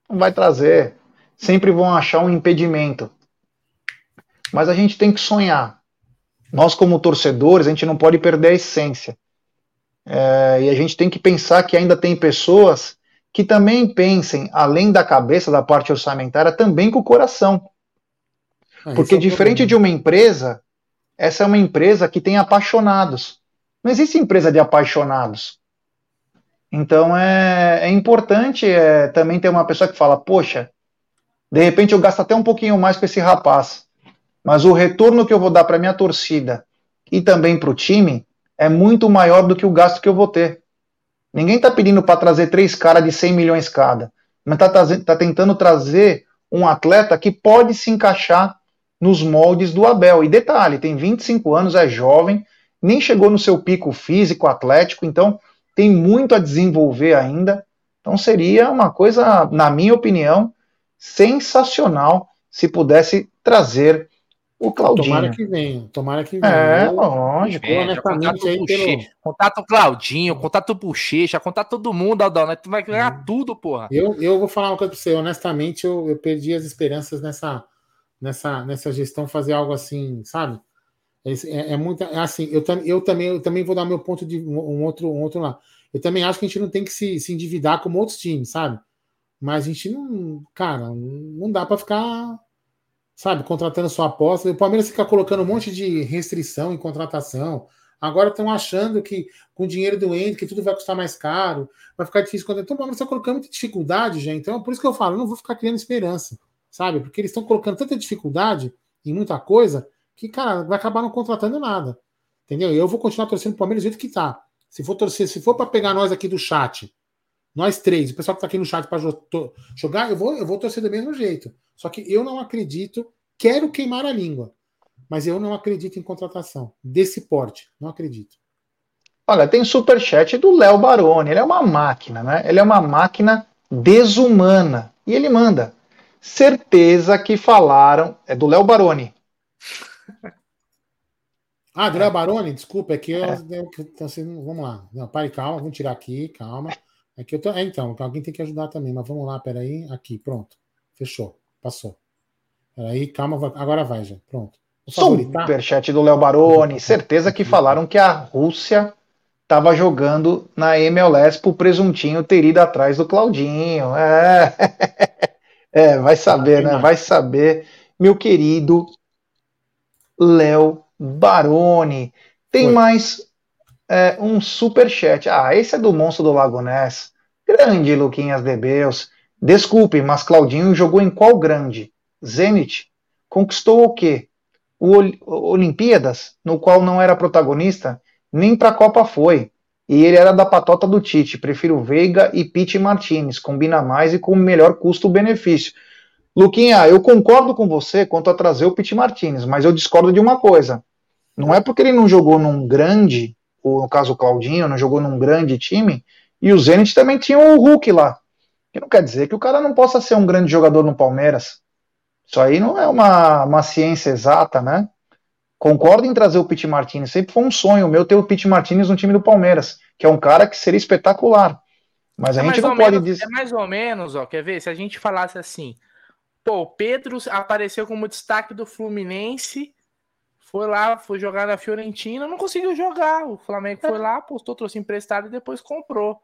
não vai trazer, sempre vão achar um impedimento. Mas a gente tem que sonhar. Nós, como torcedores, a gente não pode perder a essência. É, e a gente tem que pensar que ainda tem pessoas que também pensem, além da cabeça, da parte orçamentária, também com o coração. Ah, Porque é diferente problema. de uma empresa, essa é uma empresa que tem apaixonados. Não existe empresa de apaixonados. Então é, é importante é, também ter uma pessoa que fala, poxa, de repente eu gasto até um pouquinho mais com esse rapaz, mas o retorno que eu vou dar para minha torcida e também para o time é muito maior do que o gasto que eu vou ter. Ninguém está pedindo para trazer três caras de 100 milhões cada, mas está tá tentando trazer um atleta que pode se encaixar nos moldes do Abel. E detalhe, tem 25 anos, é jovem, nem chegou no seu pico físico, atlético, então tem muito a desenvolver ainda. Então seria uma coisa, na minha opinião, sensacional se pudesse trazer o Claudinho. Tomara que venha, tomara que venha. É, lógico. É, honestamente, aí pelo... Contato o Claudinho, contato o Bochecha, contato todo mundo, Aldão, né? Tu vai ganhar hum. tudo, porra. Eu, eu vou falar uma coisa pra você, honestamente, eu, eu perdi as esperanças nessa, nessa, nessa gestão fazer algo assim, sabe? É, é, é muito é assim. Eu, eu também eu também vou dar meu ponto de um outro um outro lá. Eu também acho que a gente não tem que se, se endividar como outros times, sabe? Mas a gente não, cara, não dá para ficar, sabe, contratando sua aposta. O Palmeiras fica colocando um monte de restrição em contratação. Agora estão achando que com o dinheiro do Endo, que tudo vai custar mais caro, vai ficar difícil. Então o Palmeiras está colocando muita dificuldade, gente. Então, por isso que eu falo, eu não vou ficar criando esperança, sabe? Porque eles estão colocando tanta dificuldade em muita coisa que, cara, vai acabar não contratando nada. Entendeu? Eu vou continuar torcendo o Palmeiras do jeito que tá. Se for torcer, se for para pegar nós aqui do chat, nós três, o pessoal que tá aqui no chat para jogar, eu vou, eu vou torcer do mesmo jeito. Só que eu não acredito, quero queimar a língua, mas eu não acredito em contratação desse porte. Não acredito. Olha, tem super chat do Léo Baroni. Ele é uma máquina, né? Ele é uma máquina desumana. E ele manda. Certeza que falaram. É do Léo Baroni. Ah, André é. Baroni, desculpa, é que eu, é. eu então, assim, vamos lá. Não, pai, calma, vamos tirar aqui, calma. É que eu tô, é, então, alguém tem que ajudar também, mas vamos lá, peraí, aqui, pronto. Fechou, passou. Peraí, calma, agora vai, já, pronto. Superchat do Léo Baroni, certeza que falaram que a Rússia estava jogando na MLS pro presuntinho ter ido atrás do Claudinho. É, é vai saber, né? Vai saber, meu querido Léo Baroni. Tem Foi. mais é, um super chat. Ah, esse é do Monstro do Lago Ness. Grande Luquinhas Debeus. Desculpe, mas Claudinho jogou em qual grande? Zenit? Conquistou o quê? O Olimpíadas, no qual não era protagonista, nem para a Copa foi. E ele era da patota do Tite. Prefiro Veiga e Pete Martinez. Combina mais e com melhor custo-benefício. Luquinha, eu concordo com você quanto a trazer o Pete Martinez, mas eu discordo de uma coisa. Não é porque ele não jogou num grande, ou no caso o Claudinho, não jogou num grande time, e o Zenit também tinha o Hulk lá. Que não quer dizer que o cara não possa ser um grande jogador no Palmeiras. Isso aí não é uma, uma ciência exata, né? Concordo em trazer o Pete Martinez. Sempre foi um sonho meu ter o Pete Martinez no time do Palmeiras, que é um cara que seria espetacular. Mas a é gente não pode dizer. É mais ou menos, ó, quer ver? Se a gente falasse assim, Pô, o Pedro apareceu como destaque do Fluminense, foi lá, foi jogar na Fiorentina, não conseguiu jogar. O Flamengo foi lá, postou, trouxe emprestado e depois comprou.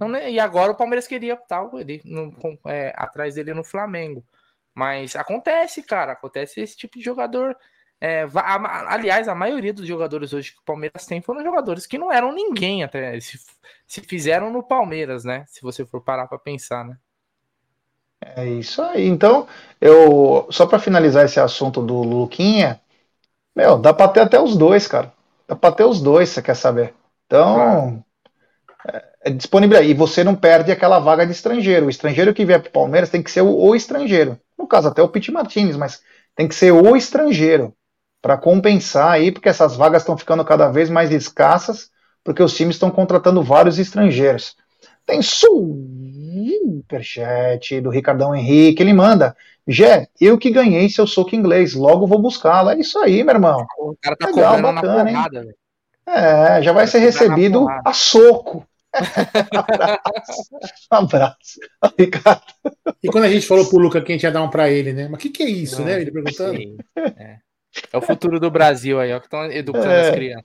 Né, e agora o Palmeiras queria tal ele no, é, atrás dele no Flamengo. Mas acontece, cara, acontece esse tipo de jogador. É, a, aliás, a maioria dos jogadores hoje que o Palmeiras tem foram jogadores que não eram ninguém até se, se fizeram no Palmeiras, né? Se você for parar para pensar, né? É isso aí. Então, eu só para finalizar esse assunto do Luquinha, meu, dá para ter até os dois, cara. Dá para ter os dois, você quer saber? Então, é, é disponível aí. E você não perde aquela vaga de estrangeiro. O estrangeiro que vier para o Palmeiras tem que ser o, o, estrangeiro. No caso, até o Pete Martinez, mas tem que ser o estrangeiro para compensar aí, porque essas vagas estão ficando cada vez mais escassas, porque os times estão contratando vários estrangeiros. Tem superchat do Ricardão Henrique, ele manda. Jé, eu que ganhei seu soco inglês, logo vou buscá-lo. É isso aí, meu irmão. O cara tá Legal, bacana, na porrada, hein? É, já vai ser recebido a soco. um abraço. Ricardo. E quando a gente falou pro Luca que a gente ia dar um pra ele, né? Mas o que, que é isso, Não, né? Ele perguntando. É. É o futuro do Brasil aí, ó, que estão educando é. as crianças.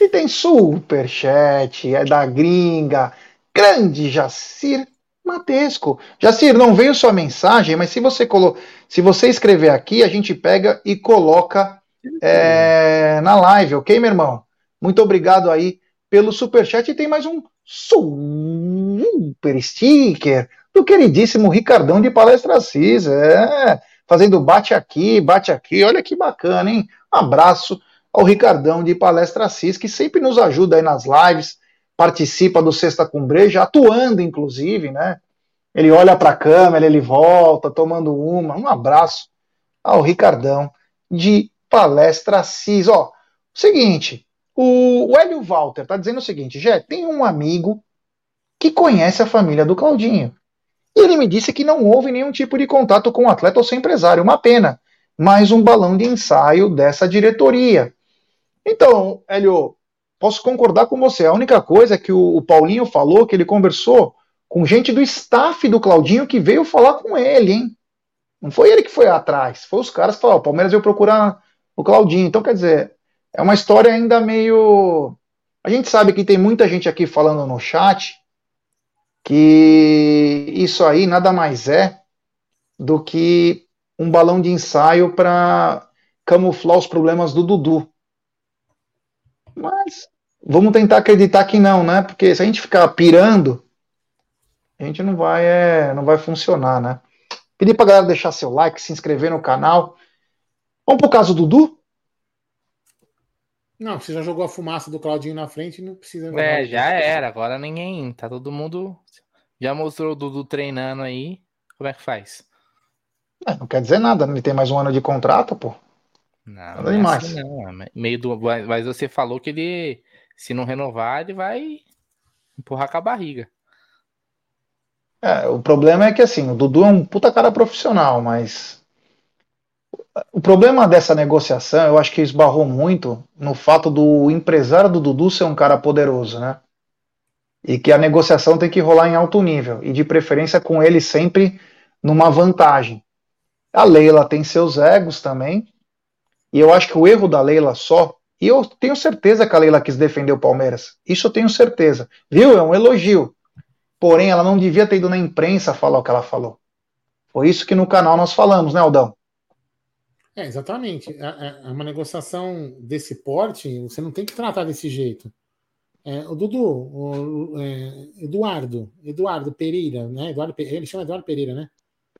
E tem superchat, é da gringa, grande Jacir Matesco. Jacir, não veio sua mensagem, mas se você colo... se você escrever aqui, a gente pega e coloca é, na live, ok, meu irmão? Muito obrigado aí pelo superchat. E tem mais um super sticker do queridíssimo Ricardão de Palestra Cis. É, fazendo bate aqui, bate aqui. Olha que bacana, hein? Um abraço ao Ricardão de Palestra Cis, que sempre nos ajuda aí nas lives, participa do Sexta com Breja, atuando inclusive, né? Ele olha para a câmera, ele volta, tomando uma. Um abraço ao Ricardão de Palestra Cis. Ó, seguinte, o, o Hélio Walter tá dizendo o seguinte, Jé, tem um amigo que conhece a família do Claudinho. E ele me disse que não houve nenhum tipo de contato com o atleta ou seu empresário. Uma pena. Mais um balão de ensaio dessa diretoria. Então, Hélio, posso concordar com você. A única coisa é que o, o Paulinho falou que ele conversou com gente do staff do Claudinho que veio falar com ele, hein? Não foi ele que foi atrás, foi os caras que falaram: o Palmeiras veio procurar o Claudinho. Então, quer dizer, é uma história ainda meio. A gente sabe que tem muita gente aqui falando no chat que isso aí nada mais é do que um balão de ensaio para camuflar os problemas do Dudu. Mas vamos tentar acreditar que não, né? Porque se a gente ficar pirando, a gente não vai, é, não vai funcionar, né? Pedir pra galera deixar seu like, se inscrever no canal. Vamos pro caso do Dudu? Não, você já jogou a fumaça do Claudinho na frente, não precisa. É, já era. Agora ninguém. Tá todo mundo. Já mostrou o Dudu treinando aí. Como é que faz? É, não quer dizer nada, né? ele tem mais um ano de contrato, pô. Não, nada não, é assim, não. É meio do. Mas você falou que ele, se não renovar, ele vai empurrar com a barriga. É, o problema é que assim, o Dudu é um puta cara profissional, mas o problema dessa negociação, eu acho que esbarrou muito no fato do empresário do Dudu ser um cara poderoso, né? E que a negociação tem que rolar em alto nível, e de preferência com ele sempre numa vantagem. A Leila tem seus egos também, e eu acho que o erro da Leila só, e eu tenho certeza que a Leila quis defender o Palmeiras, isso eu tenho certeza, viu? É um elogio. Porém, ela não devia ter ido na imprensa falar o que ela falou. Foi isso que no canal nós falamos, né, Aldão? É, exatamente. É, é uma negociação desse porte, você não tem que tratar desse jeito. É, o Dudu, o, é, Eduardo, Eduardo Pereira, né? Eduardo, ele chama Eduardo Pereira, né?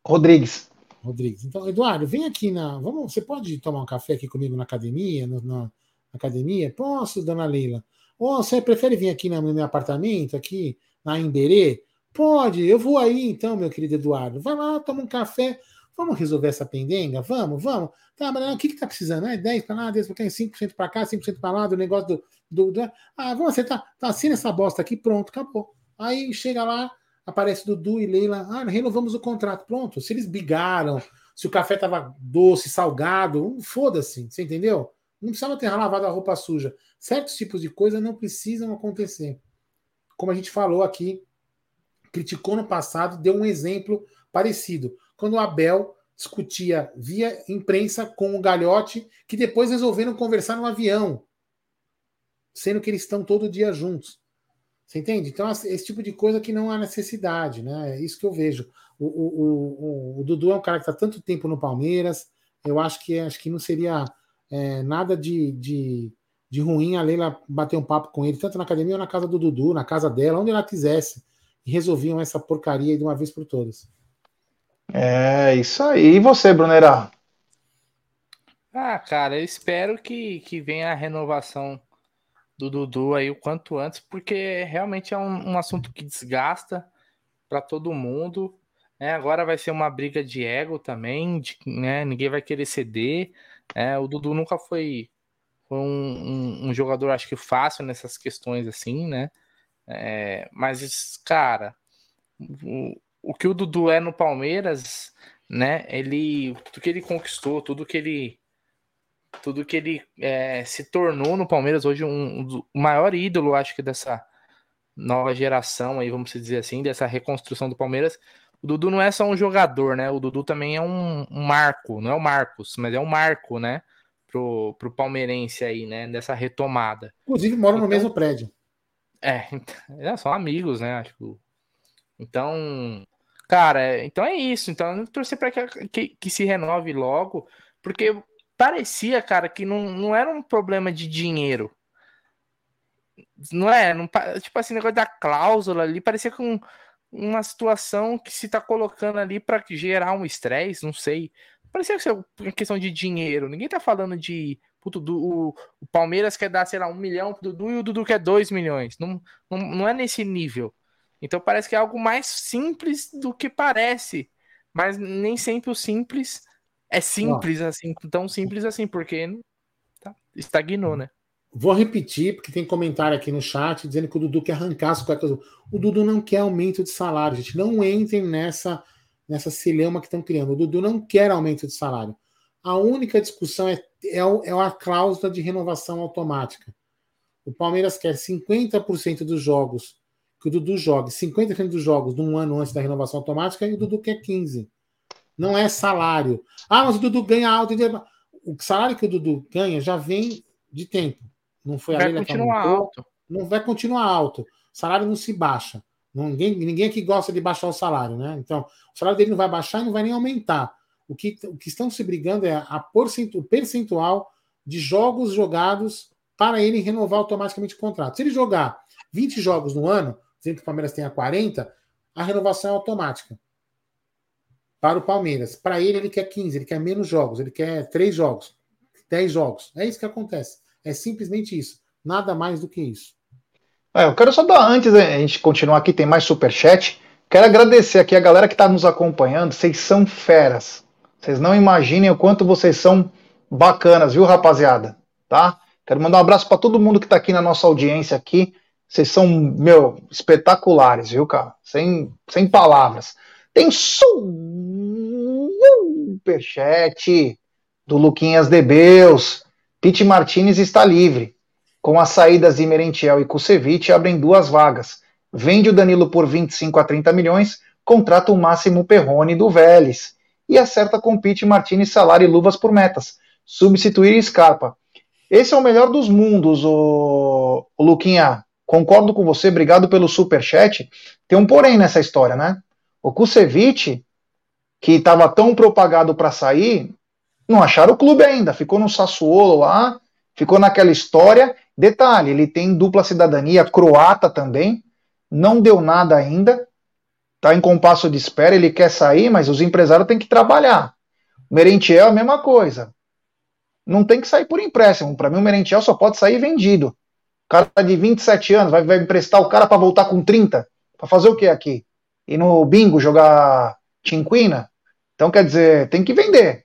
Rodrigues. Rodrigues. Então, Eduardo, vem aqui na. Vamos, você pode tomar um café aqui comigo na academia? No, na academia? Posso, dona Leila? Ou você prefere vir aqui no meu apartamento, aqui na Imberê? Pode, eu vou aí então, meu querido Eduardo. Vai lá, toma um café. Vamos resolver essa pendenga? Vamos, vamos. Tá, mas o que, que tá precisando? É 10 para lá, 10 para cá, 5% para cá, 5% para lá, do negócio do, do, do, Ah, vamos acertar. Tá, assina essa bosta aqui, pronto, acabou. Aí chega lá, aparece Dudu e Leila. Ah, renovamos o contrato. Pronto. Se eles brigaram, se o café tava doce, salgado, foda-se, você entendeu? Não precisava ter lavado a roupa suja. Certos tipos de coisas não precisam acontecer. Como a gente falou aqui, criticou no passado, deu um exemplo parecido quando o Abel discutia via imprensa com o Galhote, que depois resolveram conversar no avião, sendo que eles estão todo dia juntos. Você entende? Então, esse tipo de coisa que não há necessidade, né? É isso que eu vejo. O, o, o, o Dudu é um cara que está tanto tempo no Palmeiras, eu acho que acho que não seria é, nada de, de, de ruim a Leila bater um papo com ele, tanto na academia ou na casa do Dudu, na casa dela, onde ela quisesse, e resolviam essa porcaria de uma vez por todas. É, isso aí. E você, Brunera? Ah, cara, eu espero que, que venha a renovação do Dudu aí o quanto antes, porque realmente é um, um assunto que desgasta para todo mundo. Né? Agora vai ser uma briga de ego também, de, né? ninguém vai querer ceder. Né? O Dudu nunca foi, foi um, um, um, jogador, acho que fácil nessas questões assim, né? É, mas, cara, o que o Dudu é no Palmeiras, né? Ele, tudo que ele conquistou, tudo que ele, tudo que ele é, se tornou no Palmeiras hoje um, um, o maior ídolo, acho que dessa nova geração aí, vamos dizer assim, dessa reconstrução do Palmeiras. O Dudu não é só um jogador, né? O Dudu também é um, um marco, não é o Marcos, mas é um marco, né? pro, pro palmeirense aí, né? Dessa retomada. Inclusive moram então, no mesmo prédio. É, então, são amigos, né? Acho. Então, cara, então é isso. Então, torcer para que, que, que, se renove logo, porque parecia, cara, que não, não era um problema de dinheiro. Não é? Não, tipo assim, negócio da cláusula ali, parecia com uma situação que se tá colocando ali para gerar um estresse, não sei. Parecia que é questão de dinheiro. Ninguém tá falando de. Puto, do, o, o, Palmeiras quer dar, sei lá, um milhão pro Dudu e o Dudu quer dois milhões. Não, não, não é nesse nível. Então parece que é algo mais simples do que parece. Mas nem sempre o simples é simples assim, tão simples assim, porque tá, estagnou, né? Vou repetir, porque tem comentário aqui no chat dizendo que o Dudu quer arrancar as cuecas. O Dudu não quer aumento de salário, gente. Não entrem nessa, nessa cilema que estão criando. O Dudu não quer aumento de salário. A única discussão é, é, é a cláusula de renovação automática. O Palmeiras quer 50% dos jogos que o Dudu jogue, 50% dos jogos de um ano antes da renovação automática e o Dudu quer 15%. Não é salário. Ah, mas o Dudu ganha alto. O salário que o Dudu ganha já vem de tempo. Não foi vai continuar alto. Não vai continuar alto. O salário não se baixa. Ninguém, ninguém aqui gosta de baixar o salário, né? Então, o salário dele não vai baixar e não vai nem aumentar. O que, o que estão se brigando é a porcento, o percentual de jogos jogados para ele renovar automaticamente o contrato. Se ele jogar 20 jogos no ano, dizendo que o Palmeiras tenha 40, a renovação é automática. Para o Palmeiras. Para ele, ele quer 15, ele quer menos jogos, ele quer 3 jogos, 10 jogos. É isso que acontece. É simplesmente isso. Nada mais do que isso. É, eu quero só dar, antes a gente continuar aqui, tem mais super chat. Quero agradecer aqui a galera que está nos acompanhando. Vocês são feras. Vocês não imaginem o quanto vocês são bacanas, viu, rapaziada? Tá? Quero mandar um abraço para todo mundo que está aqui na nossa audiência aqui. Vocês são, meu, espetaculares, viu, cara? Sem, sem palavras. Tem superchat do Luquinhas de Beus. Pete Martinez está livre. Com as saídas de Merentiel e Kusevich, abrem duas vagas. Vende o Danilo por 25 a 30 milhões, contrata o Máximo Perrone do Vélez. E acerta com Pete Martinez salário e luvas por metas. Substituir Scarpa. Esse é o melhor dos mundos, o, Luquinha. Concordo com você, obrigado pelo super chat. Tem um porém nessa história, né? O Kusevich, que estava tão propagado para sair, não acharam o clube ainda, ficou no Sassuolo lá, ficou naquela história. Detalhe, ele tem dupla cidadania croata também, não deu nada ainda, tá em compasso de espera, ele quer sair, mas os empresários têm que trabalhar. O Merentiel é a mesma coisa. Não tem que sair por empréstimo. Para mim, o Merentiel só pode sair vendido. O cara de 27 anos vai, vai emprestar o cara para voltar com 30? Para fazer o que aqui? E no bingo jogar Tinquina? Então, quer dizer, tem que vender.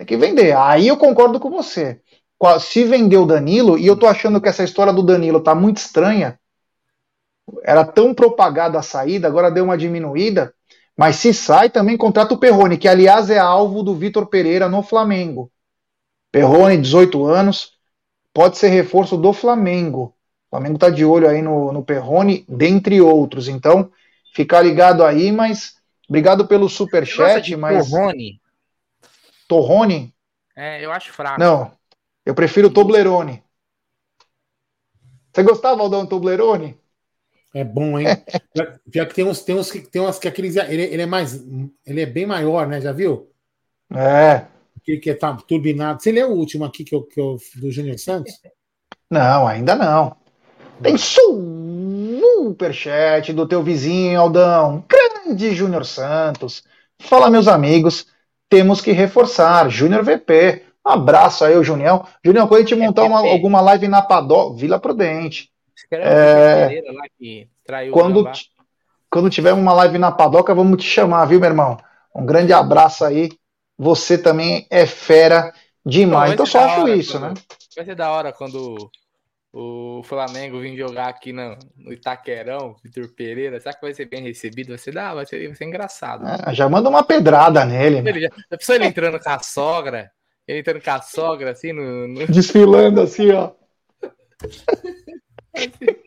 Tem que vender. Aí eu concordo com você. Se vender o Danilo, e eu tô achando que essa história do Danilo tá muito estranha. Era tão propagada a saída, agora deu uma diminuída. Mas se sai, também contrata o Perrone, que aliás é alvo do Vitor Pereira no Flamengo. Perrone, 18 anos, pode ser reforço do Flamengo. O Flamengo tá de olho aí no, no Perrone, dentre outros. Então, ficar ligado aí, mas obrigado pelo super chat, mas Perrone. Torrone? É, eu acho fraco. Não, eu prefiro Toblerone. Você gostava, Aldão, Toblerone? É bom, hein? Pior que tem uns, tem uns que tem umas que aqueles. Ele, ele é mais. Ele é bem maior, né? Já viu? É. Aquele que tá turbinado. Você leu o último aqui que eu, que eu, do Júnior Santos? Não, ainda não. Tem superchat do teu vizinho, Aldão. Grande Júnior Santos. Fala, meus amigos temos que reforçar. Júnior VP. Um abraço aí, o Junião. Junião, quando a gente montar uma, alguma live na Padó, Vila Prudente. É... quando, quando tiver uma live na Padoca, vamos te chamar, viu, meu irmão? Um grande abraço aí. Você também é fera demais. então, só acho isso, quando... né? Vai ser da hora quando o Flamengo vir jogar aqui no, no Itaquerão, Vitor Pereira, será que vai ser bem recebido? Vai ser, ah, vai ser, vai ser engraçado. É, já manda uma pedrada nele. Ele já, a pessoa ele entrando com a sogra, ele entrando com a sogra, assim, no. no... Desfilando assim, ó.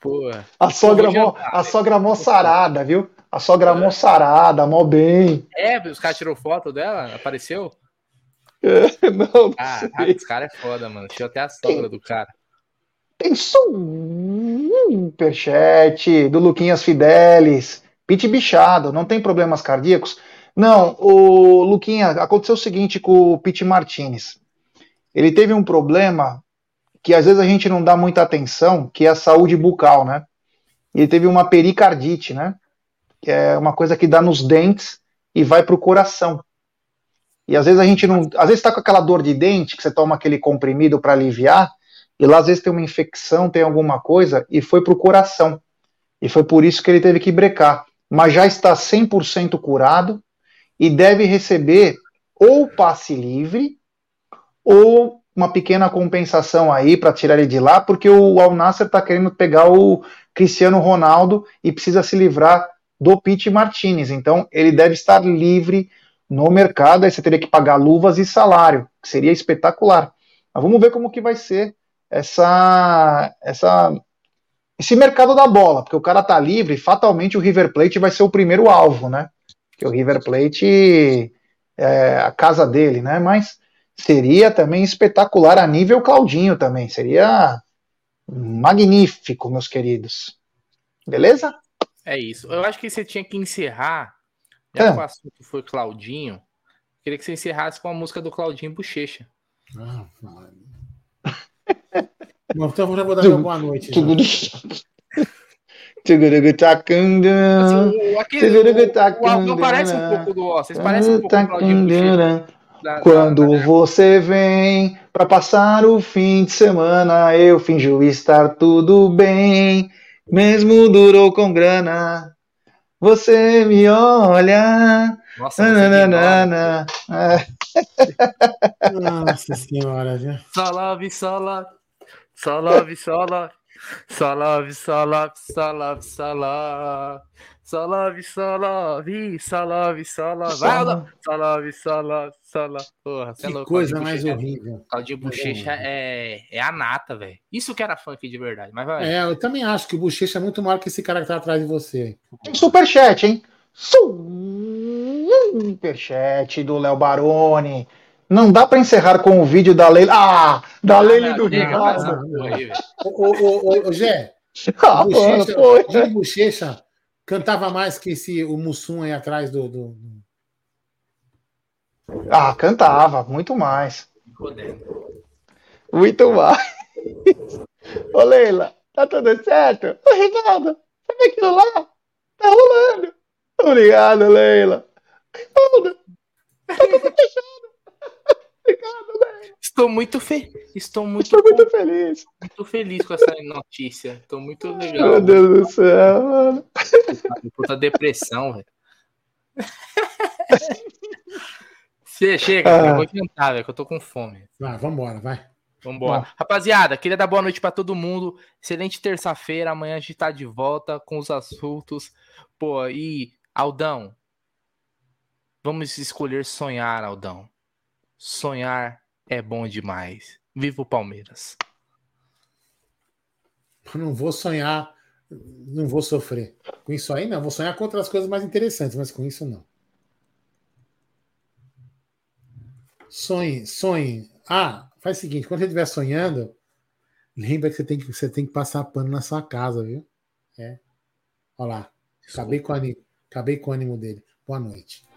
Pô, a sogra, mó, a sogra moçarada, viu? A sogra é. moçarada, mó bem. É, os caras tirou foto dela? Apareceu? não, ah, esse cara é foda, mano. Deixa até a sogra do cara. Tem superchat do Luquinhas Fidelis. Pit bichado, não tem problemas cardíacos? Não, o Luquinha, aconteceu o seguinte com o Pete Martinez. Ele teve um problema que às vezes a gente não dá muita atenção, que é a saúde bucal, né? Ele teve uma pericardite, né? Que é uma coisa que dá nos dentes e vai para o coração. E às vezes a gente não. Às vezes está com aquela dor de dente, que você toma aquele comprimido para aliviar, e lá às vezes tem uma infecção, tem alguma coisa, e foi para o coração. E foi por isso que ele teve que brecar. Mas já está 100% curado e deve receber ou passe livre ou uma pequena compensação aí para tirar ele de lá, porque o Al Nasser está querendo pegar o Cristiano Ronaldo e precisa se livrar do Pete Martinez. Então ele deve estar livre no mercado, aí você teria que pagar luvas e salário, que seria espetacular. Mas vamos ver como que vai ser essa, essa, esse mercado da bola, porque o cara tá livre, fatalmente o River Plate vai ser o primeiro alvo, né? Que o River Plate é a casa dele, né? Mas seria também espetacular a nível Claudinho também, seria magnífico, meus queridos. Beleza? É isso. Eu acho que você tinha que encerrar. Já é. que o assunto foi Claudinho, queria que você encerrasse com a música do Claudinho Bochecha. Ah, Bom, então já vou dar uma boa noite. Assim, o, parece um pouco do Vocês parecem um pouco do Claudinho Quando você vem para passar o fim de semana, eu finjo estar tudo bem, mesmo durou com grana. Você me olha. Nossa, nananana. Nossa senhora, viu? Só love, só love. Só love, só love. Só love, só love, só love, só love. Só love, só love, só love, só love. Vai, só love, só love, só love. Porra, que é louco, coisa mais horrível. Claudinho Bochecha é, é a nata, velho. Isso que era funk de verdade, mas vai. É, eu também acho que o Bochecha é muito maior que esse cara que tá atrás de você. Tem superchat, hein? Superchat do Léo Baroni. Não dá para encerrar com o vídeo da Leila. Ah, da ah, Leila do Ricardo. Ô, ô, Gé, ah, o Bochecha cantava mais que esse o Mussum aí atrás do, do, Ah, cantava, muito mais. Muito mais. Ô, Leila, tá tudo certo? Ô, Ricardo, sabe aquilo lá? Tá rolando. Obrigado, Leila. Ricardo, tá tudo fechado. Estou muito feliz. Estou muito, Estou muito feliz. Muito feliz com essa notícia. Estou muito legal. Meu Deus do céu, mano. Puta depressão, velho. Você chega, ah. eu vou jantar, velho, que eu tô com fome. Vai, vambora, vai. Vambora. Rapaziada, queria dar boa noite para todo mundo. Excelente terça-feira. Amanhã a gente tá de volta com os assuntos. Pô, e Aldão, vamos escolher sonhar, Aldão. Sonhar é bom demais. Viva o Palmeiras. não vou sonhar, não vou sofrer. Com isso aí, não. Vou sonhar com outras coisas mais interessantes, mas com isso, não. Sonhe, sonhe. Ah, faz o seguinte: quando você estiver sonhando, lembra que você tem que, você tem que passar pano na sua casa, viu? É. Olha lá. Acabei com, acabei com o ânimo dele. Boa noite.